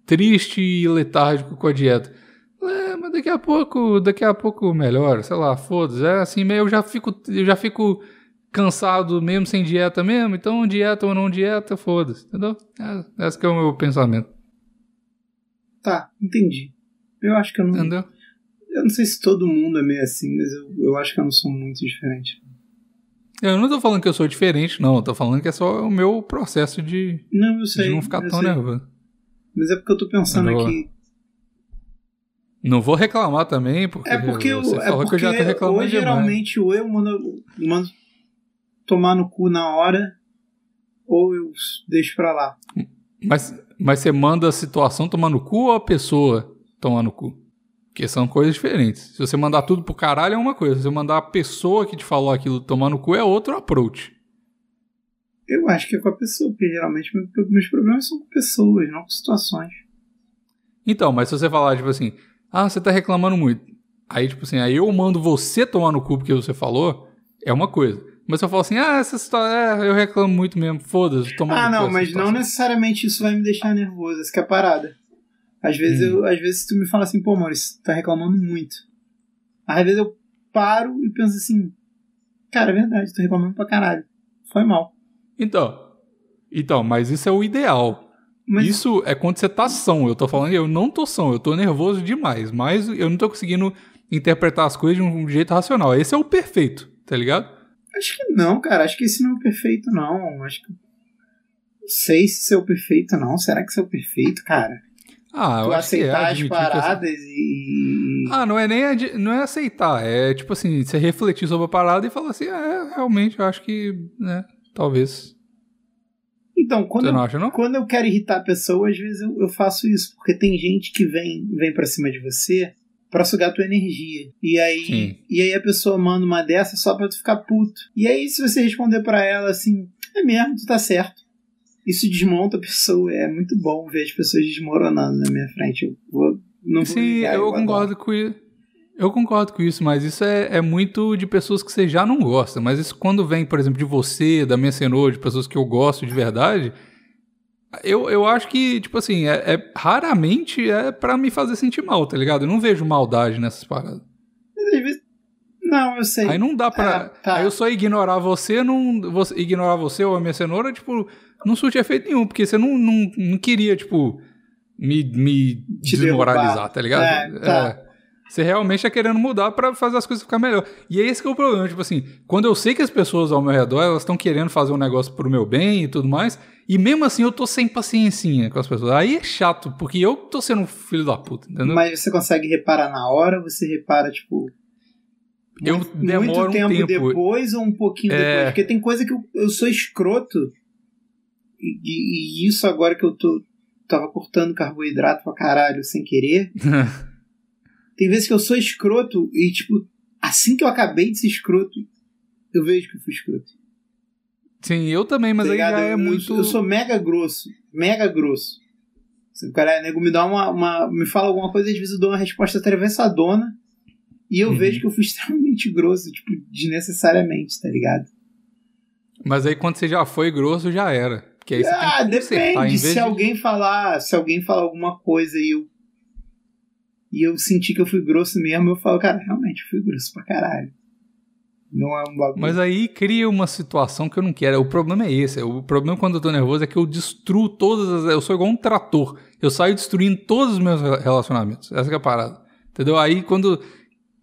Speaker 1: triste e letárgico com a dieta. É, mas daqui a pouco, daqui a pouco melhora, sei lá, foda-se. É assim, meio eu já fico, eu já fico cansado mesmo sem dieta mesmo, então dieta ou não dieta, foda-se, entendeu? É, esse que é o meu pensamento,
Speaker 3: Tá, entendi. Eu acho que eu não.
Speaker 1: entendeu?
Speaker 3: Eu não sei se todo mundo é meio assim, mas eu, eu acho que eu não sou muito diferente.
Speaker 1: Eu não tô falando que eu sou diferente, não, eu tô falando que é só o meu processo de,
Speaker 3: Não, eu sei.
Speaker 1: de não ficar tão
Speaker 3: sei.
Speaker 1: nervoso.
Speaker 3: Mas é porque eu tô pensando
Speaker 1: Eu-
Speaker 3: aqui.
Speaker 1: Não vou reclamar também, porque,
Speaker 3: É porque, eu, é
Speaker 1: falou que eu
Speaker 3: porque
Speaker 1: já tô reclamando
Speaker 3: hoje,
Speaker 1: demais.
Speaker 3: geralmente ou eu mando, mando tomar no cu na hora, ou eu deixo pra lá.
Speaker 1: Mas, mas você manda a situação tomar no cu ou a pessoa tomar no cu? Porque são coisas diferentes. Se você mandar tudo pro caralho é uma coisa. Se você mandar a pessoa que te falou aquilo tomar no cu é outro approach.
Speaker 3: Eu acho que é com a pessoa, porque geralmente meu- meus problemas são com pessoas, não com situações.
Speaker 1: Então, mas se você falar, tipo assim, ah, você tá reclamando muito. Aí, tipo assim, aí eu mando você tomar no cu porque você falou, é uma coisa. Mas se eu falo assim, ah, essa situação, é, eu reclamo muito mesmo, foda-se, toma
Speaker 3: Ah,
Speaker 1: no cu
Speaker 3: não, mas
Speaker 1: situação.
Speaker 3: não necessariamente isso vai me deixar nervoso, essa que é a parada. Às vezes,
Speaker 1: Hum.
Speaker 3: eu, às vezes tu me fala assim, pô, Maurício, tá reclamando muito. Às vezes eu paro e penso assim, cara, é verdade, tô reclamando pra caralho. Foi mal.
Speaker 1: Então, então, mas isso é o ideal.
Speaker 3: Mas
Speaker 1: Isso é quando você tá são. Eu tô falando, eu não tô são, eu tô nervoso demais, mas eu não tô conseguindo interpretar as coisas de um jeito racional. Esse é o perfeito, tá ligado?
Speaker 3: acho que não, cara. Acho que esse não é o perfeito, não. Acho que. Não sei se é o perfeito, não. Será que esse é o perfeito, cara?
Speaker 1: Ah, eu
Speaker 3: tu
Speaker 1: é
Speaker 3: aceitar as
Speaker 1: que essa-
Speaker 3: paradas e.
Speaker 1: Ah, não é nem não é aceitar, é tipo assim, você refletir sobre a parada e falar assim, é, realmente, eu acho que, né, talvez.
Speaker 3: Então, quando,
Speaker 1: Você
Speaker 3: eu,
Speaker 1: não acha, não?
Speaker 3: quando eu quero irritar a pessoa, às vezes eu, eu faço isso, porque tem gente que vem, vem pra cima de você pra sugar tua energia. E aí,
Speaker 1: Sim.
Speaker 3: e aí a pessoa manda uma dessa só pra tu ficar puto. E aí, se você responder pra ela assim, é mesmo, tu tá certo. Isso desmonta a pessoa. É muito bom ver as pessoas desmoronando na minha frente. Eu vou, não vou
Speaker 1: Sim,
Speaker 3: ligar,
Speaker 1: eu
Speaker 3: adoro.
Speaker 1: concordo com isso. Eu concordo com isso, mas isso é, é muito de pessoas que você já não gosta. Mas isso quando vem, por exemplo, de você, da minha cenoura, de pessoas que eu gosto de verdade, eu, eu acho que, tipo assim, é, é- raramente é pra me fazer sentir mal, tá ligado? Eu não vejo maldade nessas paradas.
Speaker 3: Não, eu sei.
Speaker 1: Aí não dá pra.
Speaker 3: Ah, tá.
Speaker 1: Aí eu só ignorar você, não. Você, ignorar você ou a minha cenoura, tipo, não surte efeito nenhum, porque você não, não, não queria, tipo, me, me
Speaker 3: Te
Speaker 1: desmoralizar,
Speaker 3: derrubar.
Speaker 1: tá ligado?
Speaker 3: É, tá.
Speaker 1: É. Você realmente tá querendo mudar pra fazer as coisas ficar melhor. E é esse que é o problema, tipo assim, quando eu sei que as pessoas ao meu redor, elas estão querendo fazer um negócio pro meu bem e tudo mais, e mesmo assim eu tô sem paciencinha com as pessoas. Aí é chato, porque eu tô sendo um filho da puta, entendeu?
Speaker 3: Mas você consegue reparar na hora, você repara, tipo.
Speaker 1: Eu
Speaker 3: muito,
Speaker 1: demoro
Speaker 3: muito
Speaker 1: um
Speaker 3: tempo,
Speaker 1: tempo.
Speaker 3: depois ou um pouquinho
Speaker 1: É.
Speaker 3: depois. Porque tem coisa que eu, eu sou escroto. E, e- e isso agora que eu tô. Tava cortando carboidrato pra caralho sem querer. tem vezes que eu sou escroto e, tipo, assim que eu acabei de ser escroto, eu vejo que eu fui escroto.
Speaker 1: Sim, eu também, mas
Speaker 3: Tá
Speaker 1: aí já é
Speaker 3: Eu-
Speaker 1: muito.
Speaker 3: Eu sou mega grosso. Mega grosso. O cara, nego, me dá uma, uma- Me fala alguma coisa, às vezes eu dou uma resposta atravessadona. E eu
Speaker 1: Uhum.
Speaker 3: vejo que eu fui extremamente grosso, tipo, desnecessariamente, tá ligado?
Speaker 1: Mas aí quando você já foi grosso, já era. Porque aí você
Speaker 3: ah,
Speaker 1: tem que em
Speaker 3: depende.
Speaker 1: vez
Speaker 3: Se
Speaker 1: de-
Speaker 3: alguém falar, se alguém falar alguma coisa e eu. E eu senti que eu fui grosso mesmo, eu falo, cara, realmente eu fui grosso pra caralho. Não é um bagulho.
Speaker 1: Mas aí cria uma situação que eu não quero. O problema é esse. O problema quando eu tô nervoso é que eu destruo todas as. Eu sou igual um trator. Eu saio destruindo todos os meus relacionamentos. Essa que é a parada. Entendeu? Aí quando.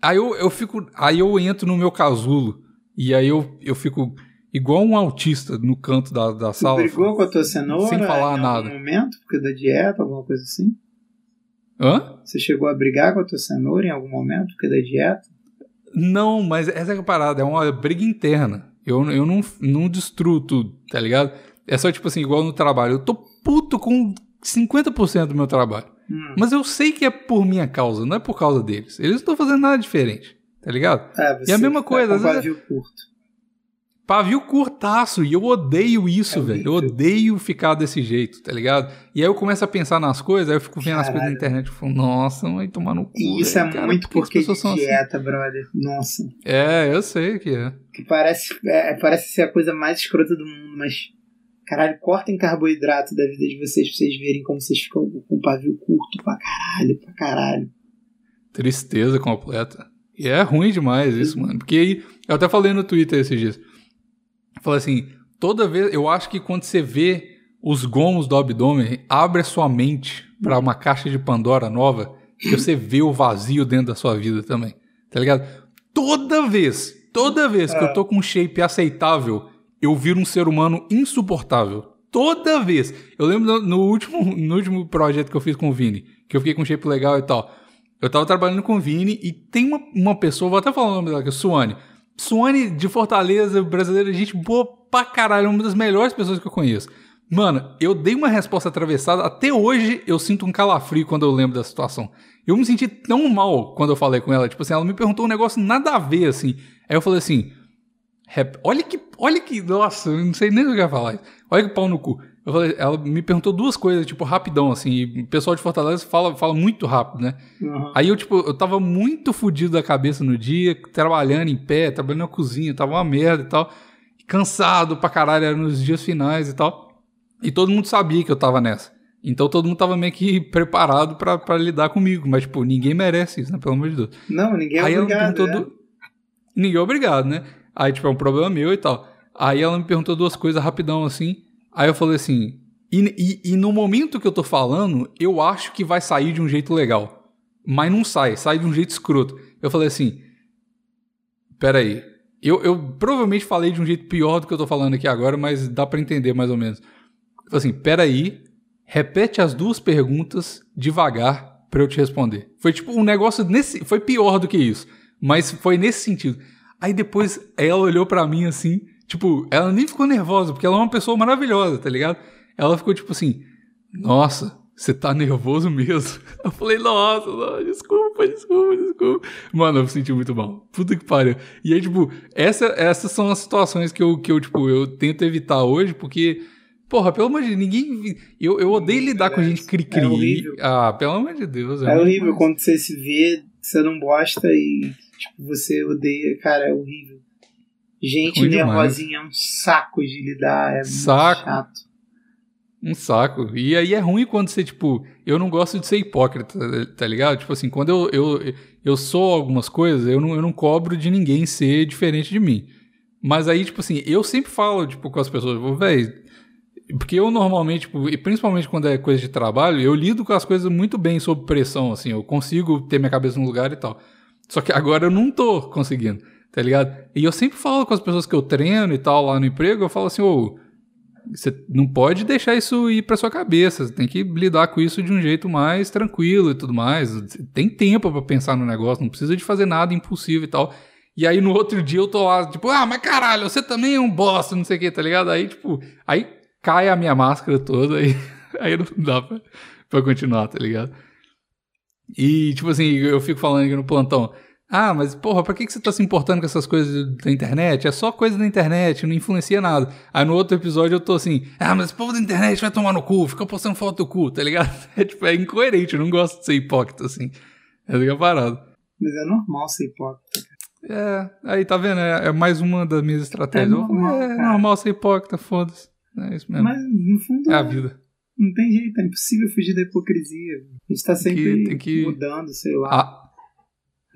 Speaker 1: Aí eu, eu fico. Aí eu entro no meu casulo. E aí eu, eu fico igual um autista no canto da, da
Speaker 3: Tu
Speaker 1: sala.
Speaker 3: brigou com a tua cenoura
Speaker 1: Sem falar
Speaker 3: em
Speaker 1: nada.
Speaker 3: algum momento, porque da dieta, alguma coisa assim?
Speaker 1: Hã?
Speaker 3: Você chegou a brigar com a tua cenoura em algum momento, porque da dieta?
Speaker 1: Não, mas essa é a parada, é uma briga interna. Eu, eu não, não destruo tudo, tá ligado? É só tipo assim, igual no trabalho. Eu tô puto com 50% do meu trabalho.
Speaker 3: Hum.
Speaker 1: Mas eu sei que é por minha causa, não é por causa deles. Eles não estão fazendo nada diferente, tá ligado?
Speaker 3: É, você
Speaker 1: E a mesma
Speaker 3: tá
Speaker 1: coisa, vezes-
Speaker 3: pavio curto.
Speaker 1: Pavio curtaço, e eu odeio isso,
Speaker 3: É
Speaker 1: velho. Eu odeio ficar desse jeito, tá ligado? E aí eu começo a pensar nas coisas, aí eu fico vendo as coisas na
Speaker 3: Caralho.
Speaker 1: internet e falo, nossa, vai tomar no cu.
Speaker 3: E isso é
Speaker 1: cara,
Speaker 3: muito
Speaker 1: por que as
Speaker 3: porque
Speaker 1: pessoas assim?
Speaker 3: dieta, brother. Nossa.
Speaker 1: É, eu sei que é.
Speaker 3: Que parece, é, parece ser a coisa mais escrota do mundo, mas. Caralho, cortem carboidrato da vida de vocês pra vocês verem como vocês ficam com pavio curto pra caralho, pra caralho.
Speaker 1: Tristeza completa. E é ruim demais isso, mano. Porque aí, eu até falei no Twitter esses dias. Falei assim, toda vez, eu acho que quando você vê os gomos do abdômen, abre a sua mente pra uma caixa de Pandora nova, que você vê o vazio dentro da sua vida também. Tá ligado? Toda vez, toda vez que eu tô com um shape aceitável, eu viro um ser humano insuportável. Toda vez. Eu lembro no, último, no último projeto que eu fiz com o Vini, que eu fiquei com um shape legal e tal. Eu tava trabalhando com o Vini e tem uma, uma pessoa, vou até falar o nome dela, que é Suane. Suane de Fortaleza, brasileira, gente boa pra caralho, uma das melhores pessoas que eu conheço. Mano, eu dei uma resposta atravessada, até hoje eu sinto um calafrio quando eu lembro da situação. Eu me senti tão mal quando eu falei com ela, tipo assim, ela me perguntou um negócio nada a ver, assim. Aí eu falei assim, Rap- Olha que, olha que, nossa, eu não sei nem o que eu ia falar. Olha que pau no cu. Falei, ela me perguntou duas coisas, tipo, rapidão, assim. E o pessoal de Fortaleza fala, fala muito rápido, né?
Speaker 3: Uhum.
Speaker 1: Aí eu, tipo, eu tava muito fudido da cabeça no dia, trabalhando em pé, trabalhando na cozinha, tava uma merda e tal. Cansado pra caralho, era nos dias finais e tal. E todo mundo sabia que eu tava nessa. Então todo mundo tava meio que preparado pra, pra lidar comigo. Mas, tipo, ninguém merece isso, né? Pelo amor de Deus.
Speaker 3: Não, ninguém é
Speaker 1: Aí ela me
Speaker 3: obrigado.
Speaker 1: perguntou.
Speaker 3: né?
Speaker 1: du- Ninguém é obrigado, né? Aí, tipo, é um problema meu e tal. Aí ela me perguntou duas coisas rapidão assim. Aí eu falei assim. E, e- e no momento que eu tô falando, eu acho que vai sair de um jeito legal. Mas não sai, sai de um jeito escroto. Eu falei assim. Pera aí. Eu, eu provavelmente falei de um jeito pior do que eu tô falando aqui agora, mas dá pra entender mais ou menos. Eu falei assim, pera aí. Repete as duas perguntas devagar pra eu te responder. Foi tipo um negócio nesse. Foi pior do que isso. Mas foi nesse sentido. Aí depois ela olhou pra mim assim Tipo, ela nem ficou nervosa, porque ela é uma pessoa maravilhosa, tá ligado? Ela ficou tipo assim, nossa, você tá nervoso mesmo. Eu falei, nossa, não, desculpa, desculpa, desculpa. Mano, eu me senti muito mal. Puta que pariu. E aí, tipo, essa, essas são as situações que eu, que eu, tipo, eu tento evitar hoje, porque, porra, pelo amor de Deus, ninguém. Eu, eu odeio lidar com gente cri-cri.
Speaker 3: É
Speaker 1: ah, pelo amor de Deus.
Speaker 3: É
Speaker 1: muito
Speaker 3: horrível
Speaker 1: mais.
Speaker 3: quando você se vê, você não gosta e tipo, você odeia. Cara, é horrível. Gente
Speaker 1: Ruim demais.
Speaker 3: nervosinha é um saco de lidar. É muito
Speaker 1: Saco.
Speaker 3: chato.
Speaker 1: Um saco. E aí é ruim quando você, tipo, eu não gosto de ser hipócrita, tá ligado? Tipo assim, quando eu, eu, eu sou algumas coisas, eu não, eu não cobro de ninguém ser diferente de mim. Mas aí, tipo assim, eu sempre falo, tipo, com as pessoas, véi. Porque eu normalmente, tipo, e principalmente quando é coisa de trabalho, eu lido com as coisas muito bem sob pressão, assim, eu consigo ter minha cabeça no lugar e tal. Só que agora eu não tô conseguindo, tá ligado? E eu sempre falo com as pessoas que eu treino e tal lá no emprego, eu falo assim, ô, você não pode deixar isso ir pra sua cabeça, você tem que lidar com isso de um jeito mais tranquilo e tudo mais. Tem tempo pra pensar no negócio, não precisa de fazer nada impulsivo e tal. E aí no outro dia eu tô lá, tipo, ah, mas caralho, você também é um bosta, não sei o que, tá ligado? Aí, tipo, aí cai a minha máscara toda, aí, aí não dá pra, pra continuar, tá ligado? E, tipo assim, eu fico falando aqui no plantão, ah, mas porra, pra que, que você tá se importando com essas coisas da internet? É só coisa da internet, não influencia nada. Aí no outro episódio eu tô assim, ah, mas esse povo da internet vai tomar no cu, fica postando foto do cu, tá ligado? É, tipo, é incoerente, eu não gosto de ser hipócrita, assim. É fica parado.
Speaker 3: Mas é normal ser hipócrita.
Speaker 1: É, aí tá vendo? É, é mais uma das minhas estratégias.
Speaker 3: É normal,
Speaker 1: é
Speaker 3: cara.
Speaker 1: normal ser hipócrita, foda-se. É isso mesmo.
Speaker 3: Mas no fundo
Speaker 1: é a vida.
Speaker 3: Não tem jeito, é impossível fugir da hipocrisia. A gente tá
Speaker 1: Tem que-
Speaker 3: sempre
Speaker 1: tem que-
Speaker 3: mudando, sei lá.
Speaker 1: Ah,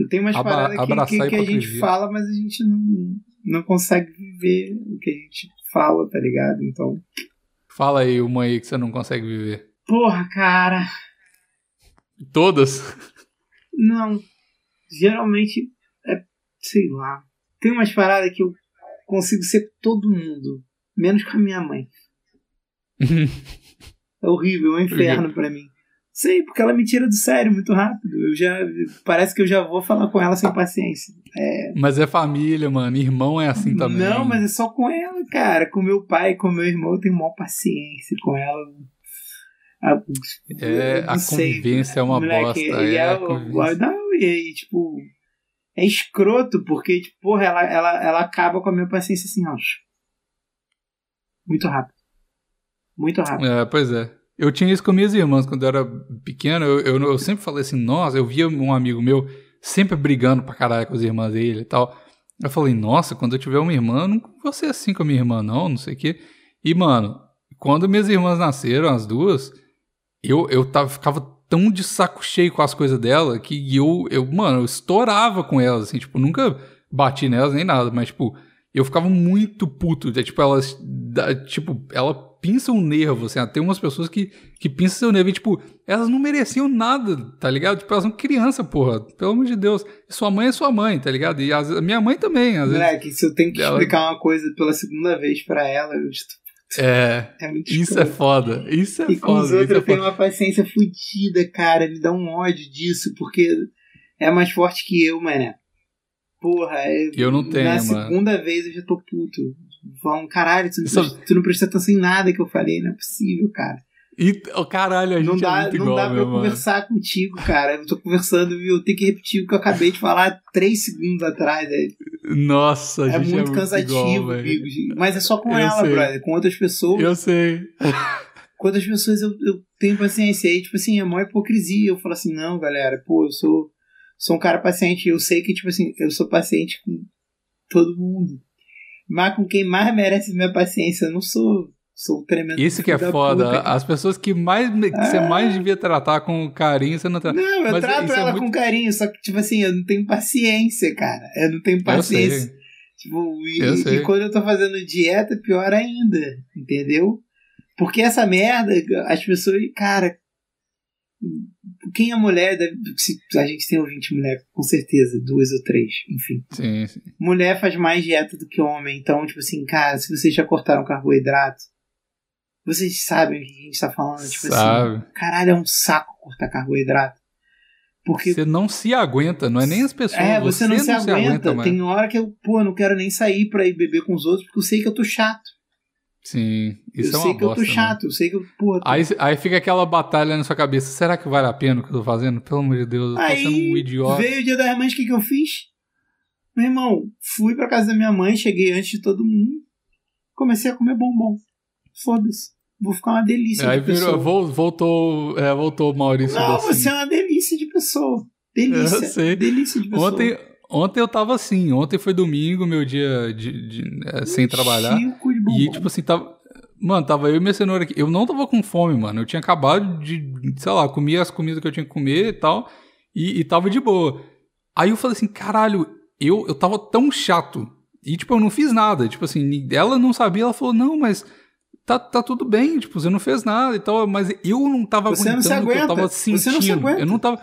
Speaker 3: E tem umas
Speaker 1: Aba-
Speaker 3: paradas que, que,
Speaker 1: a
Speaker 3: que a gente fala, mas a gente não, não consegue viver o que a gente fala, tá ligado? Então,
Speaker 1: fala aí uma aí que você não consegue viver.
Speaker 3: porra, cara,
Speaker 1: Todas?
Speaker 3: não. Geralmente é, sei lá. Tem umas paradas que eu consigo ser todo mundo, menos com a minha mãe. É horrível, é um inferno pra mim. Sei, porque ela me tira do sério muito rápido. Eu já parece que eu já vou falar com ela sem paciência. É,
Speaker 1: Mas é família, mano. Irmão é assim também.
Speaker 3: Não, mas é só com ela, cara. Com meu pai, com meu irmão, eu tenho maior paciência com ela. A,
Speaker 1: É, a
Speaker 3: sei,
Speaker 1: convivência é uma
Speaker 3: moleque,
Speaker 1: bosta.
Speaker 3: E,
Speaker 1: É,
Speaker 3: ela- não, e aí, tipo, é escroto, porque, tipo, porra, ela, ela, ela acaba com a minha paciência assim, ó. Muito rápido. Muito rápido.
Speaker 1: É, pois é. Eu tinha isso com minhas irmãs quando eu era pequeno. Eu, eu, eu sempre falei assim, nossa, eu via um amigo meu sempre brigando pra caralho com as irmãs dele e tal. Eu falei, nossa, quando eu tiver uma irmã, eu não vou ser assim com a minha irmã, não, não sei o quê. E, mano, quando minhas irmãs nasceram, as duas, eu, eu tava, ficava tão de saco cheio com as coisas dela que eu, eu, mano, eu estourava com elas, assim, tipo, nunca bati nelas nem nada, mas, tipo, eu ficava muito puto. Tipo, elas, tipo, ela pinça um nervo, assim, tem umas pessoas que, que pinçam seu nervo e, tipo, elas não mereciam nada, tá ligado? Tipo, elas são criança, porra, pelo amor de Deus. E sua mãe é sua mãe, tá ligado? E as- a minha mãe também, às vezes.
Speaker 3: Moleque, se eu tenho que
Speaker 1: ela-
Speaker 3: explicar uma coisa pela segunda vez pra ela, eu estou...
Speaker 1: É,
Speaker 3: é muito
Speaker 1: isso é foda, isso é
Speaker 3: E com
Speaker 1: foda.
Speaker 3: os
Speaker 1: isso
Speaker 3: outros
Speaker 1: é
Speaker 3: eu tenho uma paciência fodida, cara. Me dá um ódio disso, porque é mais forte que eu, mano. Porra, é-
Speaker 1: Eu não tenho,
Speaker 3: Na
Speaker 1: mano.
Speaker 3: segunda vez eu já tô puto. Falam, caralho, tu não,
Speaker 1: Isso-
Speaker 3: presta, tu não prestou atenção em nada que eu falei, não é possível, cara.
Speaker 1: E, oh, caralho, a gente
Speaker 3: Não
Speaker 1: é
Speaker 3: dá,
Speaker 1: muito
Speaker 3: não
Speaker 1: igual,
Speaker 3: dá pra
Speaker 1: meu
Speaker 3: eu
Speaker 1: mano.
Speaker 3: conversar contigo, cara. Eu tô conversando e eu tenho que repetir o que eu acabei de falar três segundos atrás. É,
Speaker 1: Nossa,
Speaker 3: é
Speaker 1: gente
Speaker 3: muito
Speaker 1: é
Speaker 3: cansativo,
Speaker 1: igual.
Speaker 3: Bigos. Mas é só com
Speaker 1: Eu
Speaker 3: ela,
Speaker 1: sei.
Speaker 3: brother. Com outras pessoas.
Speaker 1: Eu sei.
Speaker 3: com outras pessoas eu, eu tenho paciência. Aí, tipo assim, é maior hipocrisia. Eu falo assim, não, galera, pô, eu sou, sou um cara paciente. Eu sei que, tipo assim, eu sou paciente com todo mundo. Mas com quem mais merece minha paciência, eu não sou. Sou tremendo.
Speaker 1: Isso que é foda.
Speaker 3: puta.
Speaker 1: As pessoas que, mais, que você
Speaker 3: Ah.
Speaker 1: mais devia tratar com carinho, você não trata.
Speaker 3: Não, eu
Speaker 1: Mas
Speaker 3: trato
Speaker 1: é
Speaker 3: ela
Speaker 1: muito-
Speaker 3: com carinho, só que, tipo assim, eu não tenho paciência, cara. Eu não tenho paciência. Tipo, e, e quando eu tô fazendo dieta, pior ainda, entendeu? Porque essa merda, as pessoas, cara, quem é mulher, deve, se a gente tem ouvinte mulher, com certeza, duas ou três, enfim.
Speaker 1: Sim, sim.
Speaker 3: Mulher faz mais dieta do que homem, então, tipo assim, cara, se vocês já cortaram carboidrato, vocês sabem o que a gente tá falando, tipo assim,
Speaker 1: Sabe?
Speaker 3: caralho, é um saco cortar carboidrato. Porque
Speaker 1: Você não se aguenta, não é nem as pessoas.
Speaker 3: é, você, não, se, aguenta.
Speaker 1: mais.
Speaker 3: Tem hora que eu, pô, não quero nem sair pra ir beber com os outros, porque eu sei que eu tô chato.
Speaker 1: Sim, isso
Speaker 3: eu
Speaker 1: é
Speaker 3: sei
Speaker 1: uma
Speaker 3: que eu
Speaker 1: bosta.
Speaker 3: tô
Speaker 1: né?
Speaker 3: chato, eu sei que eu, tô-
Speaker 1: Aí, aí fica aquela batalha na sua cabeça. Será que vale a pena o que eu tô fazendo? Pelo amor de Deus, eu tô
Speaker 3: Aí
Speaker 1: sendo um idiota.
Speaker 3: veio o dia das mães, o que, que eu fiz? Meu irmão, fui pra casa da minha mãe, cheguei antes de todo mundo, comecei a comer bombom. Foda-se. Vou ficar uma delícia
Speaker 1: Aí
Speaker 3: de pessoa.
Speaker 1: virou, vol- voltou, é, voltou o Maurício
Speaker 3: Não,
Speaker 1: Docinho.
Speaker 3: você é uma delícia de pessoa. Delícia.
Speaker 1: Eu sei.
Speaker 3: Delícia de pessoa.
Speaker 1: Ontem, ontem eu tava assim, ontem foi domingo, meu dia de, de- é, sem trabalhar. E, tipo assim, tava. Mano, tava eu e minha cenoura aqui. Eu não tava com fome, mano. Eu tinha acabado de, sei lá, comer as comidas que eu tinha que comer e tal. E, e tava de boa. Aí eu falei assim, caralho, eu, eu tava tão chato. E, tipo, eu não fiz nada. Tipo assim, ela não sabia, ela falou, não, mas tá, tá tudo bem, tipo, você não fez nada e tal. Mas eu não tava
Speaker 3: Você não se
Speaker 1: aguentando o que eu tava
Speaker 3: aguenta.
Speaker 1: sentindo.
Speaker 3: Você não se aguenta.
Speaker 1: Eu não tava.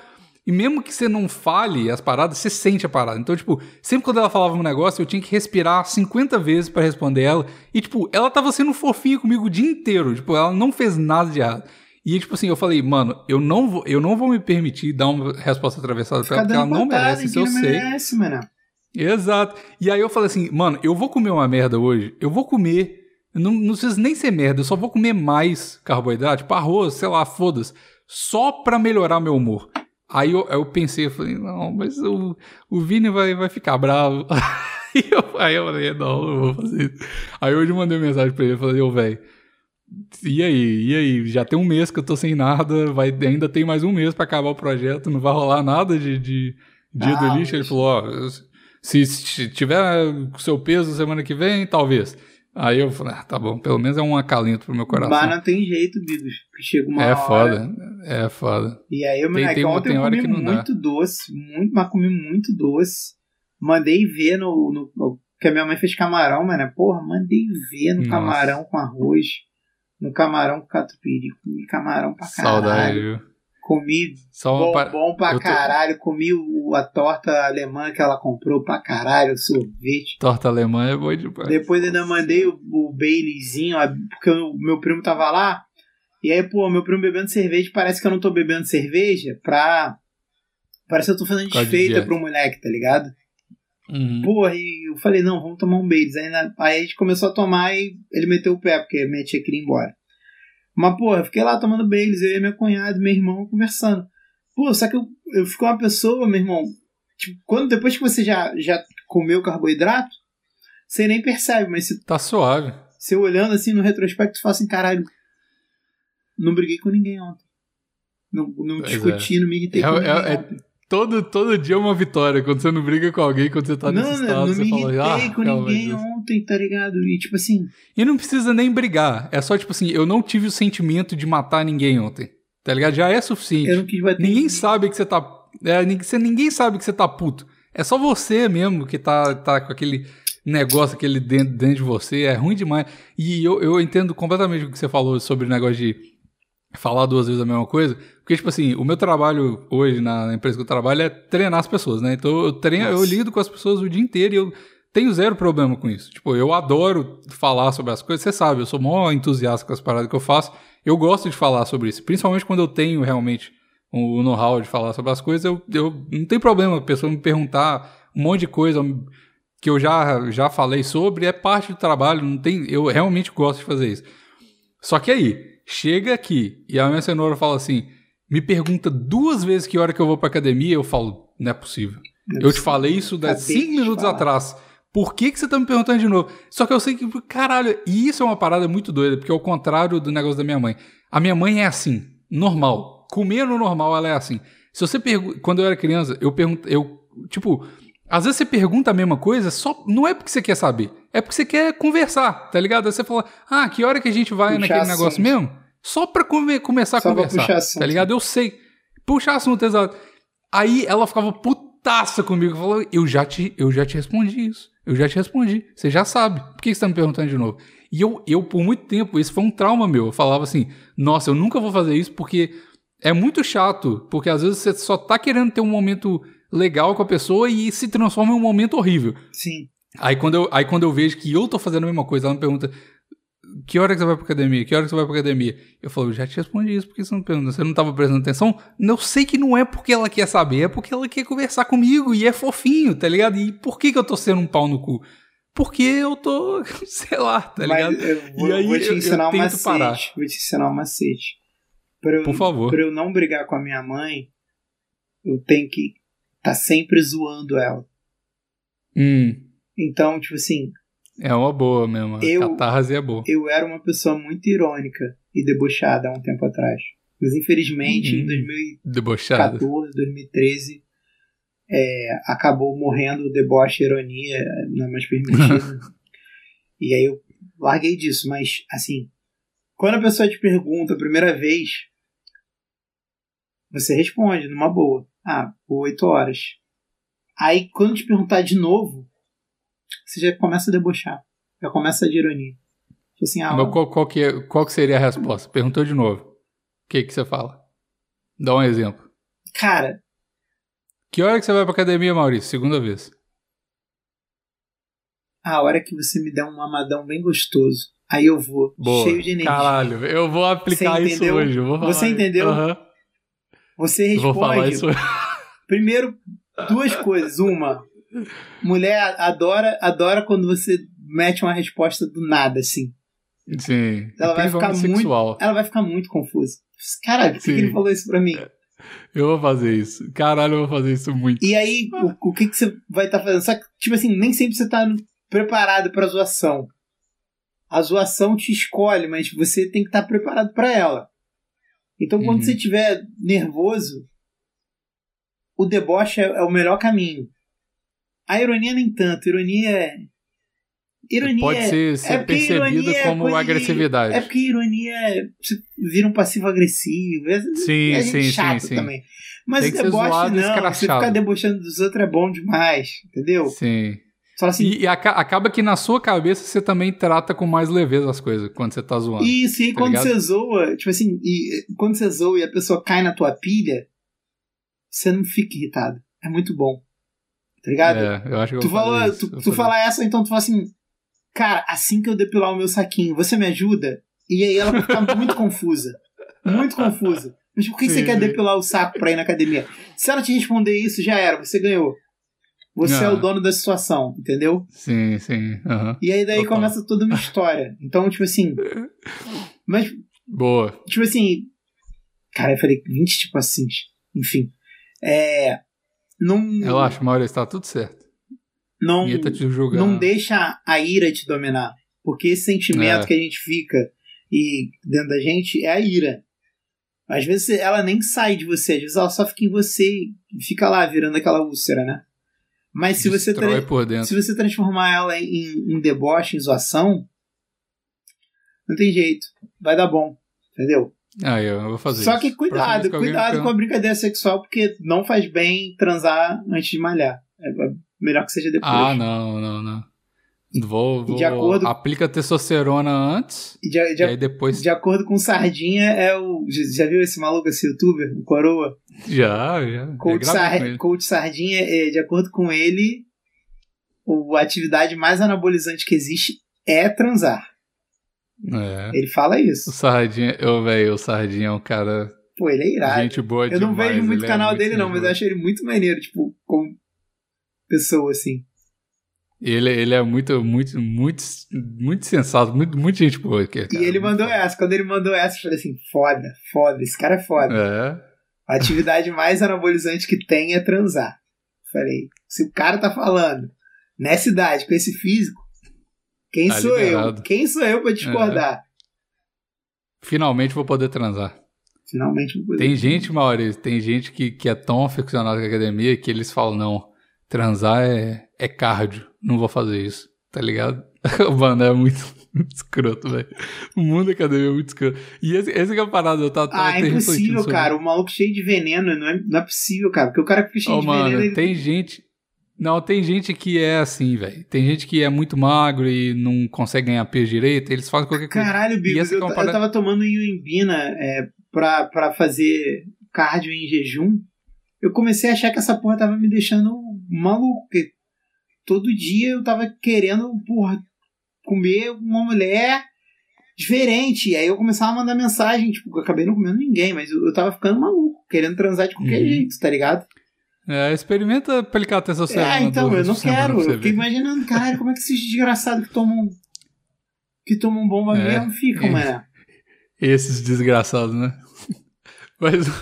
Speaker 1: E mesmo que você não fale as paradas, você sente a parada. Então, tipo, sempre quando ela falava um negócio, eu tinha que respirar 50 vezes pra responder ela. E, tipo, ela tava sendo fofinha comigo o dia inteiro. Tipo, ela não fez nada de errado. E, tipo assim, eu falei, mano, eu não vou, eu não vou me permitir dar uma resposta atravessada pra ela, porque ela não merece, isso eu
Speaker 3: não
Speaker 1: sei.
Speaker 3: merece, mano.
Speaker 1: Exato. E aí eu falei assim, mano, eu vou comer uma merda hoje, eu vou comer, não, não precisa nem ser merda, eu só vou comer mais carboidrato, tipo arroz, sei lá, foda-se, só pra melhorar meu humor. Aí eu, eu pensei, eu falei, não, mas o, o Vini vai, vai ficar bravo. aí, eu, aí eu falei, não, eu vou fazer isso. Aí hoje eu mandei mensagem pra ele, eu falei, ô, velho, e aí, e aí, já tem um mês que eu tô sem nada, vai, ainda tem mais um mês pra acabar o projeto, não vai rolar nada de, de dia
Speaker 3: Ah,
Speaker 1: do lixo. Ele falou, ó, se, se tiver seu peso semana que vem, talvez. Aí eu falei, ah, tá bom, pelo menos é um acalento pro meu coração.
Speaker 3: Mas não tem jeito, Bigos. Chega uma
Speaker 1: É
Speaker 3: hora-
Speaker 1: foda, é foda.
Speaker 3: E aí, eu,
Speaker 1: Tem-
Speaker 3: moleque,
Speaker 1: tem-
Speaker 3: ontem
Speaker 1: tem
Speaker 3: eu comi
Speaker 1: que não dá.
Speaker 3: muito doce, muito, mas comi muito doce. Mandei ver no, no, no- que a minha mãe fez camarão, mano. Porra, mandei ver no
Speaker 1: Nossa.
Speaker 3: camarão com arroz, no camarão com catupiry. Comi camarão pra caralho.
Speaker 1: Saudade, viu?
Speaker 3: Comi
Speaker 1: Só
Speaker 3: bom, bom pra
Speaker 1: tô-
Speaker 3: caralho. Comi a torta alemã que ela comprou pra caralho, o sorvete.
Speaker 1: torta alemã é boa demais.
Speaker 3: Depois ainda mandei o, o Baileyzinho, porque o meu primo tava lá. E aí, pô, meu primo bebendo cerveja, parece que eu não tô bebendo cerveja pra. Parece que eu tô fazendo
Speaker 1: de
Speaker 3: desfeita
Speaker 1: dieta.
Speaker 3: pro moleque, tá ligado?
Speaker 1: Uhum.
Speaker 3: Porra, e eu falei, não, vamos tomar um Baileys. Aí, na- aí a gente começou a tomar e ele meteu o pé, porque minha tia queria ir embora. Mas, porra, eu fiquei lá tomando Baileys, eu e minha cunhada, meu irmão, conversando. Pô, só que eu, eu fico uma pessoa, meu irmão, tipo, quando, depois que você já, já comeu carboidrato, você nem percebe, mas se
Speaker 1: Tá suave.
Speaker 3: você olhando assim no retrospecto, você fala assim, caralho, não briguei com ninguém ontem. Não, não
Speaker 1: Pois
Speaker 3: discuti, não me irritei
Speaker 1: É-
Speaker 3: com ninguém.
Speaker 1: é- é
Speaker 3: ontem.
Speaker 1: Todo, todo dia é uma vitória. Quando você não briga com alguém, quando você tá
Speaker 3: não,
Speaker 1: nesse
Speaker 3: não,
Speaker 1: estado,
Speaker 3: não
Speaker 1: você
Speaker 3: me
Speaker 1: fala,
Speaker 3: irritei
Speaker 1: ah,
Speaker 3: com ninguém
Speaker 1: Deus.
Speaker 3: ontem, tá ligado? E tipo assim,
Speaker 1: E não precisa nem brigar. É só tipo assim, eu não tive o sentimento de matar ninguém ontem. Tá ligado? Já é suficiente.
Speaker 3: eu não quis bater.
Speaker 1: Ninguém sabe que você tá. É, ninguém sabe que você tá puto. É só você mesmo que tá, tá com aquele negócio, aquele dentro, dentro de você. É ruim demais. E eu, eu entendo completamente o que você falou sobre o negócio de falar duas vezes a mesma coisa. Porque, tipo assim, o meu trabalho hoje na empresa que eu trabalho é treinar as pessoas, né? Então eu treino, eu
Speaker 3: Nossa.
Speaker 1: lido com as pessoas o dia inteiro e eu tenho zero problema com isso. Tipo, eu adoro falar sobre as coisas. Você sabe, eu sou mó entusiasta com as paradas que eu faço. Eu gosto de falar sobre isso. Principalmente quando eu tenho realmente o know-how de falar sobre as coisas, eu, eu não tem problema a pessoa me perguntar um monte de coisa que eu já, já falei sobre, é parte do trabalho, não tem, eu realmente gosto de fazer isso. Só que aí, chega aqui e a minha cenoura fala assim, me pergunta duas vezes que hora que eu vou pra academia, eu falo, não é possível. Eu te falei isso há cinco minutos
Speaker 3: falar.
Speaker 1: atrás. Por que, que você tá me perguntando de novo? Só que eu sei que, caralho, e isso é uma parada muito doida, porque é o contrário do negócio da minha mãe. A minha mãe é assim, normal. Comer no normal, ela é assim. Se você pergunta. Quando eu era criança, eu pergunto. Eu, tipo, às vezes você pergunta a mesma coisa, só não é porque você quer saber. É porque você quer conversar, tá ligado? Aí você fala, ah, que hora que a gente vai
Speaker 3: Puxar
Speaker 1: naquele
Speaker 3: assunto.
Speaker 1: negócio mesmo? Só pra come- começar
Speaker 3: Só
Speaker 1: a conversar. Tá ligado? Eu sei. Puxar assunto, exato. Aí ela ficava putaça comigo. Falou, eu já te, eu já te respondi isso. Eu já te respondi. Você já sabe. Por que você tá me perguntando de novo? E eu, eu, por muito tempo, isso foi um trauma meu. Eu falava assim, nossa, eu nunca vou fazer isso porque é muito chato. Porque às vezes você só tá querendo ter um momento legal com a pessoa e se transforma em um momento horrível.
Speaker 3: Sim.
Speaker 1: Aí quando, eu, aí quando eu vejo que eu tô fazendo a mesma coisa, ela me pergunta que hora que você vai pra academia? Que hora que você vai pra academia? Eu falo, eu já te respondi isso, por que você não pergunta? Você não tava prestando atenção? Eu sei que não é porque ela quer saber, é porque ela quer conversar comigo e é fofinho, tá ligado? E por que que eu tô sendo um pau no cu? Porque eu tô, sei lá, tá ligado?
Speaker 3: Eu vou,
Speaker 1: E aí
Speaker 3: vou te
Speaker 1: eu- eu
Speaker 3: ensinar um
Speaker 1: tento
Speaker 3: macete.
Speaker 1: parar.
Speaker 3: Vou te ensinar um macete. Pra eu,
Speaker 1: Por favor.
Speaker 3: Pra eu não brigar com a minha mãe, eu tenho que tá sempre zoando ela.
Speaker 1: Hum,
Speaker 3: Então, tipo assim,
Speaker 1: é uma boa mesmo.
Speaker 3: Eu-
Speaker 1: Catarse é boa.
Speaker 3: eu era uma pessoa muito irônica e debochada há um tempo atrás. Mas infelizmente, em
Speaker 1: Uhum.
Speaker 3: 2014,
Speaker 1: Debochada.
Speaker 3: 2013, é, acabou morrendo o deboche e ironia, não é mais permitido. e aí eu larguei disso, mas assim, quando a pessoa te pergunta a primeira vez, você responde numa boa. Ah, por 8 horas. Aí quando te perguntar de novo, você já começa a debochar. Já começa de ironia. Tipo assim, ah,
Speaker 1: Mas qual, qual, que é- qual que seria a resposta? Perguntou de novo. O que que você fala? Dá um exemplo.
Speaker 3: cara,
Speaker 1: Que hora que você vai pra academia, Maurício? Segunda vez.
Speaker 3: a hora que você me der um mamadão bem gostoso, aí eu vou,
Speaker 1: Boa.
Speaker 3: cheio de energia.
Speaker 1: Caralho, eu vou aplicar isso hoje. Vou falar
Speaker 3: Você entendeu?
Speaker 1: Aham.
Speaker 3: Você
Speaker 1: Vou falar
Speaker 3: responde.
Speaker 1: isso.
Speaker 3: Primeiro, duas coisas. Uma, mulher adora, adora quando você mete uma resposta do nada, assim.
Speaker 1: Sim.
Speaker 3: Ela vai ficar muito-. Ela vai ficar muito confusa. Caralho, por que, ele falou isso pra mim?
Speaker 1: Eu vou fazer isso. Caralho, eu vou fazer isso muito.
Speaker 3: E aí, o, o que, que você vai estar fazendo? Só que, tipo assim, nem sempre você tá preparado pra zoação. A zoação te escolhe, mas você tem que estar preparado pra ela. Então, quando
Speaker 1: Uhum.
Speaker 3: você estiver nervoso, o deboche é, é o melhor caminho. A ironia nem tanto. Ironia é. Ironia
Speaker 1: Pode
Speaker 3: é-
Speaker 1: ser, ser
Speaker 3: é
Speaker 1: percebida
Speaker 3: é
Speaker 1: como
Speaker 3: de-
Speaker 1: agressividade.
Speaker 3: É porque ironia é. Vira um passivo-agressivo. É,
Speaker 1: Sim,
Speaker 3: é
Speaker 1: sim,
Speaker 3: chato
Speaker 1: sim, sim.
Speaker 3: também. Mas
Speaker 1: Tem que ser
Speaker 3: deboche
Speaker 1: zoado
Speaker 3: não. Você ficar debochando dos outros é bom demais. Entendeu?
Speaker 1: Sim.
Speaker 3: Assim.
Speaker 1: E, e aca- acaba que na sua cabeça você também trata com mais leveza as coisas quando você tá zoando.
Speaker 3: Isso, e
Speaker 1: tá
Speaker 3: quando
Speaker 1: ligado?
Speaker 3: você zoa, tipo assim, e, quando você zoa e a pessoa cai na tua pilha, você não fica irritado. É muito bom. Tá ligado?
Speaker 1: É, eu acho que eu
Speaker 3: tu
Speaker 1: fazer
Speaker 3: fala,
Speaker 1: isso,
Speaker 3: tu,
Speaker 1: eu
Speaker 3: tu fala essa, então tu fala assim, cara, assim que eu depilar o meu saquinho, você me ajuda? E aí ela vai ficar muito confusa. Muito confusa. Mas por que
Speaker 1: Sim,
Speaker 3: você quer
Speaker 1: sim.
Speaker 3: depilar o saco pra ir na academia? Se ela te responder isso, já era, você ganhou. Você é
Speaker 1: Ah.
Speaker 3: o dono da situação, entendeu?
Speaker 1: Sim, sim. aham.
Speaker 3: E aí daí
Speaker 1: Total.
Speaker 3: começa toda uma história. Então, tipo assim. Mas
Speaker 1: Boa.
Speaker 3: tipo assim. Cara, eu falei 20 tipo assim. Enfim. É. Não.
Speaker 1: Relaxa, Maurício, tá tudo certo.
Speaker 3: Não,
Speaker 1: tá
Speaker 3: não deixa a ira te dominar. Porque esse sentimento
Speaker 1: É.
Speaker 3: que a gente fica e dentro da gente é a ira. Às vezes ela nem sai de você, às vezes ela só fica em você e fica lá virando aquela úlcera, né? Mas se você,
Speaker 1: Destrói
Speaker 3: se você transformar ela em, em deboche, em zoação, não tem jeito. Vai dar bom. Entendeu?
Speaker 1: Ah, eu vou fazer
Speaker 3: Só que cuidado, cuidado com a brincadeira sexual, porque não faz bem transar antes de malhar. É melhor que seja depois.
Speaker 1: Ah, não, não, não. Vou, vou...
Speaker 3: De acordo-
Speaker 1: Aplica testosterona antes
Speaker 3: E de, de-
Speaker 1: e aí depois...
Speaker 3: de acordo com Sardinha, é o. Já viu esse maluco, esse youtuber, o Coroa?
Speaker 1: Já, já.
Speaker 3: Coach,
Speaker 1: já gravei
Speaker 3: Sar-. Coach Sardinha, é, de acordo com ele, a atividade mais anabolizante que existe é transar.
Speaker 1: É.
Speaker 3: Ele fala
Speaker 1: O
Speaker 3: isso.
Speaker 1: Sardinha, eu, velho, o Sardinha é um cara...
Speaker 3: Pô, ele é irado.
Speaker 1: Gente boa
Speaker 3: eu não
Speaker 1: demais,
Speaker 3: vejo muito
Speaker 1: ele
Speaker 3: o
Speaker 1: é
Speaker 3: canal
Speaker 1: muito
Speaker 3: dele, não, mas eu acho ele muito maneiro, tipo, como pessoa, assim.
Speaker 1: Ele, ele é muito, muito, muito, muito sensato, muito, muito gente boa. Aqui,
Speaker 3: E
Speaker 1: cara.
Speaker 3: ele mandou essa. Quando ele mandou essa, eu falei assim: foda, foda, esse cara é foda.
Speaker 1: É,
Speaker 3: A atividade mais anabolizante que tem é transar. Falei, se o cara tá falando nessa idade, com esse físico, quem
Speaker 1: Tá
Speaker 3: sou
Speaker 1: liberado.
Speaker 3: eu? Quem sou eu pra discordar?
Speaker 1: finalmente vou poder transar.
Speaker 3: Finalmente vou poder.
Speaker 1: Tem gente, Maurício, tem gente que, que é tão aficionada com a academia que eles falam, não, transar é, é cardio, não vou fazer isso, tá ligado? Mano, é muito, muito escroto, velho. O mundo da academia é muito escroto. E esse, esse que é a parada, eu tava, tava
Speaker 3: Ah, é impossível,
Speaker 1: sobre-
Speaker 3: cara. O maluco cheio de veneno, não é, não é possível, cara. Porque o cara que fica cheio
Speaker 1: Ô,
Speaker 3: de
Speaker 1: mano,
Speaker 3: veneno, ele...
Speaker 1: tem gente. Não, tem gente que é assim, velho. Tem gente que é muito magro e não consegue ganhar peso direito, eles fazem qualquer coisa.
Speaker 3: Caralho, Bigos,
Speaker 1: essa
Speaker 3: eu,
Speaker 1: é uma
Speaker 3: eu tava tomando Iuimbina é, pra, pra fazer cardio em jejum. Eu comecei a achar que essa porra tava me deixando maluco. Porque todo dia eu tava querendo, porra, comer uma mulher diferente. E aí eu começava a mandar mensagem, tipo, eu acabei não comendo ninguém, mas eu, eu tava ficando maluco, querendo transar de qualquer
Speaker 1: Uhum.
Speaker 3: jeito, tá ligado?
Speaker 1: É, experimenta aplicar testosterona.
Speaker 3: É, então, eu não quero. Eu fiquei imaginando, caralho, como é que esses desgraçados que tomam. que tomam bomba
Speaker 1: É,
Speaker 3: mesmo ficam,
Speaker 1: é.
Speaker 3: mano.
Speaker 1: Esses desgraçados, né? Mas foi isso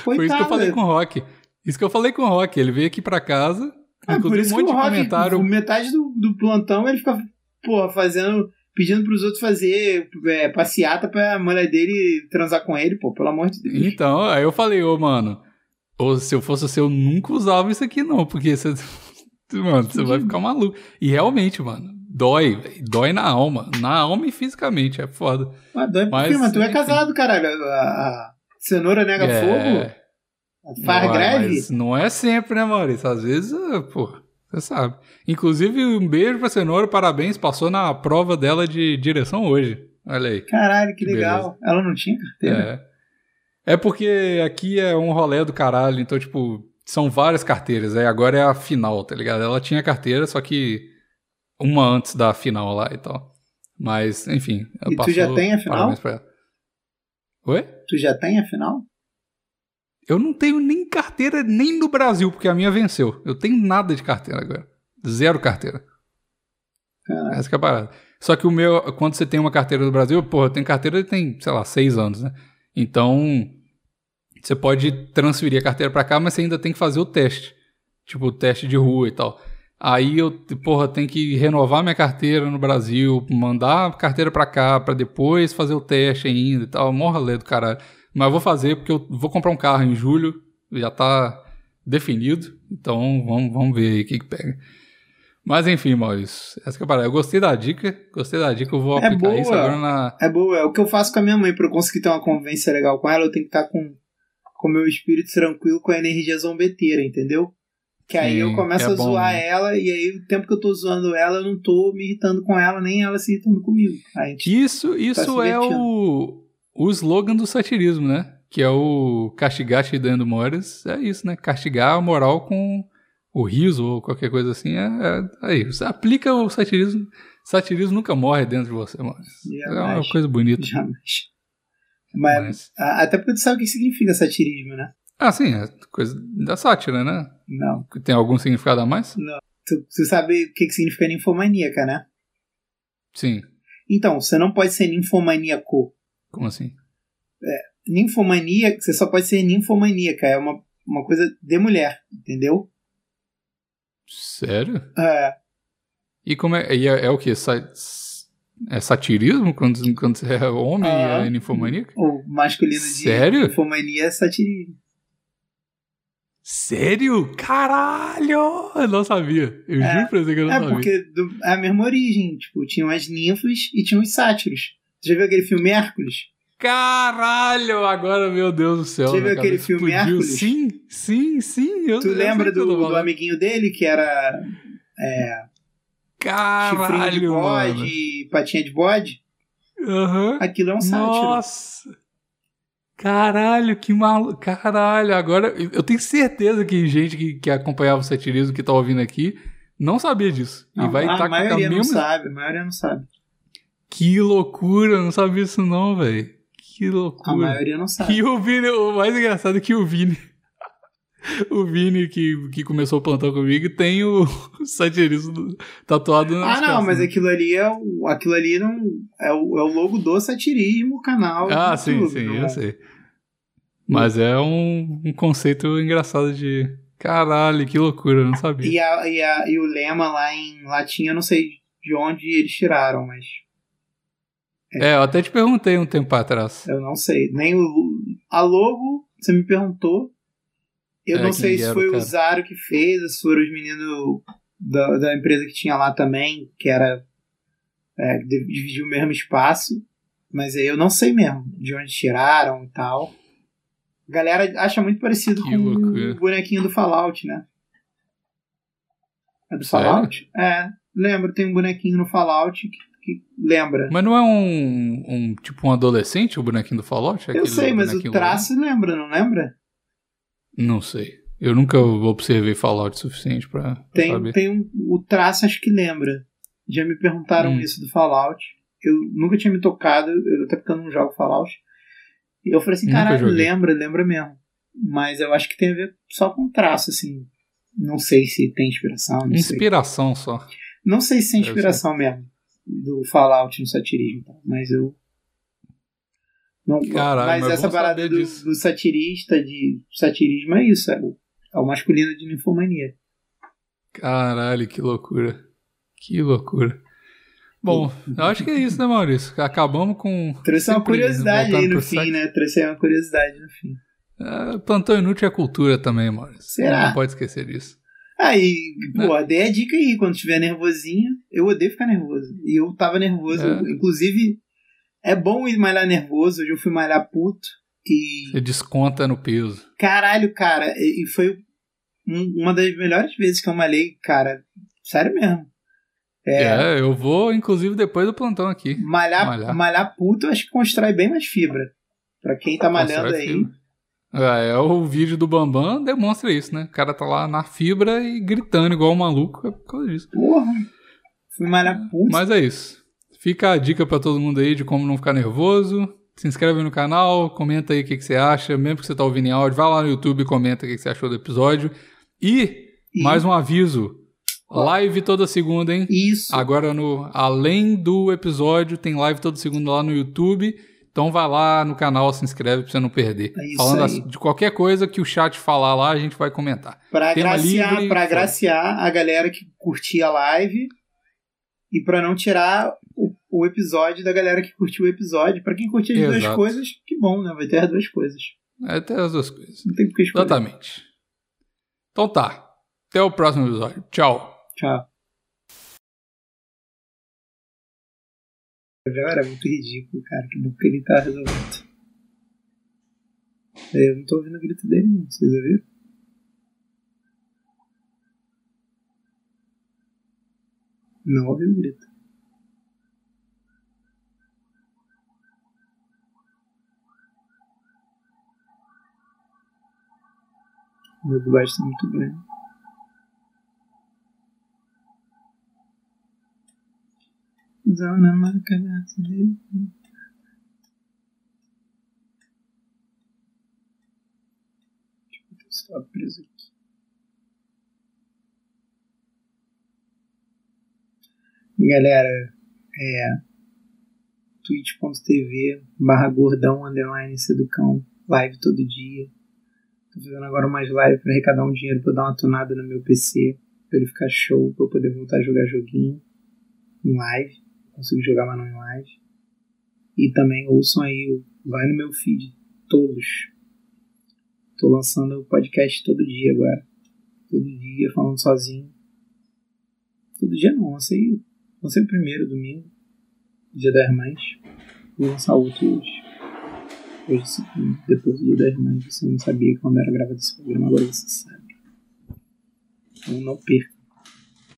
Speaker 1: que eu
Speaker 3: Coitado.
Speaker 1: falei com o Rock. Isso que eu falei com o Rock. Ele veio aqui pra casa,
Speaker 3: Ah, por isso
Speaker 1: um
Speaker 3: que
Speaker 1: monte
Speaker 3: o
Speaker 1: de
Speaker 3: Rock,
Speaker 1: comentário.
Speaker 3: metade do, do plantão, ele fica, porra, fazendo. pedindo pros outros fazer é, passeata pra mulher dele transar com ele, pô, pelo amor de Deus.
Speaker 1: Então, aí eu falei, ô, mano, ou se eu fosse você, eu nunca usava isso aqui, não, porque você. Mano, você vai ficar maluco. E realmente, mano, dói, velho. Dói na alma. Na alma e fisicamente, é foda.
Speaker 3: Mas, doido
Speaker 1: Mas,
Speaker 3: porque, tu é casado, caralho. A, a cenoura nega
Speaker 1: É.
Speaker 3: fogo, faz
Speaker 1: Não,
Speaker 3: greve.
Speaker 1: Não é sempre, né, Maurício? Às vezes, é, pô, você sabe. Inclusive, um beijo pra Cenoura, parabéns, passou na prova dela de direção hoje. Olha aí.
Speaker 3: Caralho, que legal. Ela não tinha carteira?
Speaker 1: É. É porque aqui é um rolê do caralho, então, tipo, são várias carteiras. Aí agora é a final, tá ligado? Ela tinha carteira, só que uma antes da final lá e tal. Mas, enfim.
Speaker 3: E tu já tem a final?
Speaker 1: Parabéns pra ela. Oi?
Speaker 3: Tu já tem, afinal?
Speaker 1: Eu não tenho nem carteira nem no Brasil, porque a minha venceu. Eu tenho nada de carteira agora. Zero carteira.
Speaker 3: Caralho.
Speaker 1: Essa que é a parada. Só que o meu, quando você tem uma carteira do Brasil, porra, eu tenho carteira tem, sei lá, seis anos, né? Então, você pode transferir a carteira pra cá, mas você ainda tem que fazer o teste. Tipo, o teste de rua e tal. Aí eu, porra, tenho que renovar minha carteira no Brasil, mandar a carteira pra cá, pra depois fazer o teste ainda e tal. Morra lê do caralho. Mas eu vou fazer porque eu vou comprar um carro em julho, já tá definido. Então, vamos, vamos ver aí o que que pega. Mas enfim, Maurício, essa que é a parada. Eu gostei da dica, gostei da dica, eu vou
Speaker 3: É
Speaker 1: aplicar
Speaker 3: boa.
Speaker 1: isso agora na.
Speaker 3: É boa, é o que eu faço com a minha mãe. Pra eu conseguir ter uma convivência legal com ela, eu tenho que estar com o meu espírito tranquilo com a energia zombeteira, entendeu? Que aí
Speaker 1: Sim,
Speaker 3: eu começo
Speaker 1: é
Speaker 3: a zoar
Speaker 1: né?
Speaker 3: ela, e aí o tempo que eu tô zoando ela, eu não tô me irritando com ela, nem ela se irritando comigo.
Speaker 1: Isso, isso
Speaker 3: Tá
Speaker 1: é o, o slogan do satirismo, né? Que é o castigar te dando mores. É isso, né? Castigar a moral com o riso ou qualquer coisa assim. É, é, aí, você aplica o satirismo. Satirismo nunca morre dentro de você, Maurício. É uma coisa bonita.
Speaker 3: jamais. Mas,
Speaker 1: Mas...
Speaker 3: a- até porque tu sabe o que significa satirismo, né?
Speaker 1: Ah, sim, é coisa da sátira, né?
Speaker 3: Não.
Speaker 1: Tem algum significado a mais?
Speaker 3: Tu, tu sabe o que, que significa ninfomaníaca, né?
Speaker 1: Sim.
Speaker 3: Então, você não pode ser ninfomaníaco.
Speaker 1: Como assim?
Speaker 3: Ninfomaníaca, você só pode ser ninfomaníaca. É uma, uma coisa de mulher, entendeu?
Speaker 1: Sério?
Speaker 3: É,
Speaker 1: E como é? E é, é o que? É satirismo quando, quando você é homem
Speaker 3: Ah.
Speaker 1: e é ninfomaníaco?
Speaker 3: o masculino de
Speaker 1: Sério?
Speaker 3: ninfomania é satirismo.
Speaker 1: Sério? Caralho! Eu não sabia. Eu
Speaker 3: É.
Speaker 1: juro pra você que eu não
Speaker 3: É
Speaker 1: sabia.
Speaker 3: porque do- é a mesma origem. Tipo, tinham as ninfas e tinham os sátiros. Tu já viu aquele filme Hércules?
Speaker 1: Caralho! Agora, meu Deus do céu.
Speaker 3: Já viu aquele
Speaker 1: cabeça
Speaker 3: filme
Speaker 1: explodiu.
Speaker 3: Hércules?
Speaker 1: Sim, sim, sim. Eu,
Speaker 3: Tu
Speaker 1: eu
Speaker 3: lembra do, do amiguinho dele que era chifrinho de
Speaker 1: Caralho, mano.
Speaker 3: bode e patinha de bode?
Speaker 1: Aham.
Speaker 3: Aquilo é um sátiro.
Speaker 1: Nossa! Caralho, que maluco. Caralho, agora eu tenho certeza que gente que, que acompanhava o satirismo que tá ouvindo aqui não sabia disso.
Speaker 3: Não,
Speaker 1: e vai
Speaker 3: a
Speaker 1: estar com a
Speaker 3: maioria não
Speaker 1: mesma.
Speaker 3: sabe, a maioria não sabe.
Speaker 1: Que loucura, eu não sabia isso não, velho. Que
Speaker 3: A
Speaker 1: loucura.
Speaker 3: maioria não sabe.
Speaker 1: E o Vini, o mais engraçado é que o Vini. O Vini que, que começou o plantão comigo tem o, satirismo tatuado nas
Speaker 3: Ah, não,
Speaker 1: costas,
Speaker 3: mas
Speaker 1: né?
Speaker 3: aquilo ali é o, aquilo ali não é o, é o logo do satirismo, canal.
Speaker 1: Ah, sim,
Speaker 3: YouTube,
Speaker 1: sim, eu
Speaker 3: é?
Speaker 1: sei. Mas é um, um conceito engraçado de. Caralho, que loucura, eu não sabia.
Speaker 3: E, a, e, a, e o lema lá em latim, eu não sei de onde eles tiraram, mas
Speaker 1: É, eu até te perguntei um tempo atrás.
Speaker 3: eu não sei. Nem o, a logo, você me perguntou. Eu
Speaker 1: É,
Speaker 3: não sei se foi o. Zaro que fez, ou se foram os meninos da, da empresa que tinha lá também, que era. É, dividiu o mesmo espaço. Mas aí eu não sei mesmo de onde tiraram e tal. A galera acha muito parecido
Speaker 1: Que
Speaker 3: com
Speaker 1: loucura.
Speaker 3: o bonequinho do Fallout, né? É do? Fallout? É, lembro, tem um bonequinho no Fallout que, que lembra.
Speaker 1: Mas não é um, um. Tipo um adolescente, o bonequinho do Fallout?
Speaker 3: eu
Speaker 1: Aquele
Speaker 3: sei, mas o traço lembra, não lembra?
Speaker 1: Não sei. Eu nunca observei Fallout o suficiente
Speaker 3: Tem,
Speaker 1: saber.
Speaker 3: tem um, o traço acho que lembra. Já me perguntaram
Speaker 1: Hum.
Speaker 3: isso do Fallout. eu nunca tinha me tocado, eu, até porque eu não jogo Fallout. E eu falei assim, caralho, lembra, lembra mesmo. Mas eu acho que tem a ver só com traço, assim. Não sei se tem inspiração, não sei.
Speaker 1: Inspiração só.
Speaker 3: Não sei se tem
Speaker 1: Deve
Speaker 3: inspiração mesmo do Fallout no satirismo, mas eu. Não,
Speaker 1: Caralho,
Speaker 3: mas
Speaker 1: mas
Speaker 3: essa
Speaker 1: vamos
Speaker 3: parada do, do satirista, de satirismo é isso, é o, é o masculino de ninfomania.
Speaker 1: Caralho, que loucura. Que loucura. Bom, eu acho que é isso, né, Maurício? Acabamos com.
Speaker 3: Trouxe uma curiosidade aí no fim,
Speaker 1: sexo.
Speaker 3: né? Trouxe aí uma curiosidade no fim.
Speaker 1: É, plantão inútil é cultura também, Maurício.
Speaker 3: Será?
Speaker 1: Não pode esquecer disso.
Speaker 3: Aí, pô, dei a dica aí, quando tiver nervosinho, eu odeio ficar nervoso. E eu tava nervoso,
Speaker 1: É.
Speaker 3: inclusive, é bom ir malhar nervoso, hoje eu fui malhar puto, e
Speaker 1: Você desconta no peso.
Speaker 3: Caralho, cara, e foi um- uma das melhores vezes que eu malhei, cara. Sério mesmo. É,
Speaker 1: É, eu vou, inclusive, depois do plantão aqui.
Speaker 3: malhar,
Speaker 1: malhar.
Speaker 3: malhar. puto, eu acho que constrói bem mais fibra. Pra quem tá malhando
Speaker 1: Constrói
Speaker 3: aí.
Speaker 1: fibra. É, é, o vídeo do Bambam demonstra isso, né? O cara tá lá na fibra e gritando igual um maluco é por causa disso.
Speaker 3: Porra. Fui malhar puto.
Speaker 1: Mas é isso. Fica a dica pra todo mundo aí de como não ficar nervoso. Se inscreve no canal, comenta aí o que, que você acha. Mesmo que você tá ouvindo em áudio, vai lá no YouTube e comenta o que, que você achou do episódio. E,
Speaker 3: E-
Speaker 1: mais um aviso. Live toda segunda, hein?
Speaker 3: Isso.
Speaker 1: Agora, no, além do episódio, tem live todo segundo lá no YouTube. Então vai lá no canal, se inscreve pra você não perder.
Speaker 3: É isso
Speaker 1: Falando
Speaker 3: aí.
Speaker 1: de qualquer coisa que o chat falar lá, a gente vai comentar.
Speaker 3: Pra
Speaker 1: tema
Speaker 3: agraciar,
Speaker 1: livre,
Speaker 3: pra agraciar a galera que curtia a live. E pra não tirar o, episódio da galera que curtiu o episódio. Pra quem curtiu as duas
Speaker 1: Exato.
Speaker 3: coisas, que bom, né? Vai ter as duas coisas.
Speaker 1: É até as duas coisas.
Speaker 3: Não tem por que escolher.
Speaker 1: Exatamente. Então tá. Até o próximo episódio. Tchau.
Speaker 3: Tchau. Já era muito ridículo, cara. Que bom que ele tá resolvendo. É, Eu não tô ouvindo o grito dele, não. Vocês ouviram? Não ouvi o grito. Meu dublagem tá muito grande. Zona marca brasileira. Deixa eu estar preso aqui. Galera, é twitch.tv barra gordão underline seducão live todo dia. Tô fazendo agora umas lives pra arrecadar um dinheiro pra eu dar uma tunada no meu PC, pra ele ficar show, pra eu poder voltar a jogar joguinho em live. Consigo jogar, mas não em live. E também ouçam aí, vai no meu feed, todos. Tô lançando o podcast todo dia agora. Todo dia, falando sozinho. Todo dia não, lancei, lancei o primeiro domingo, dia das mães. Vou lançar outro hoje. Hoje, segundo, depois do mães, você não sabia quando era gravado esse programa, agora você sabe. Então não perca.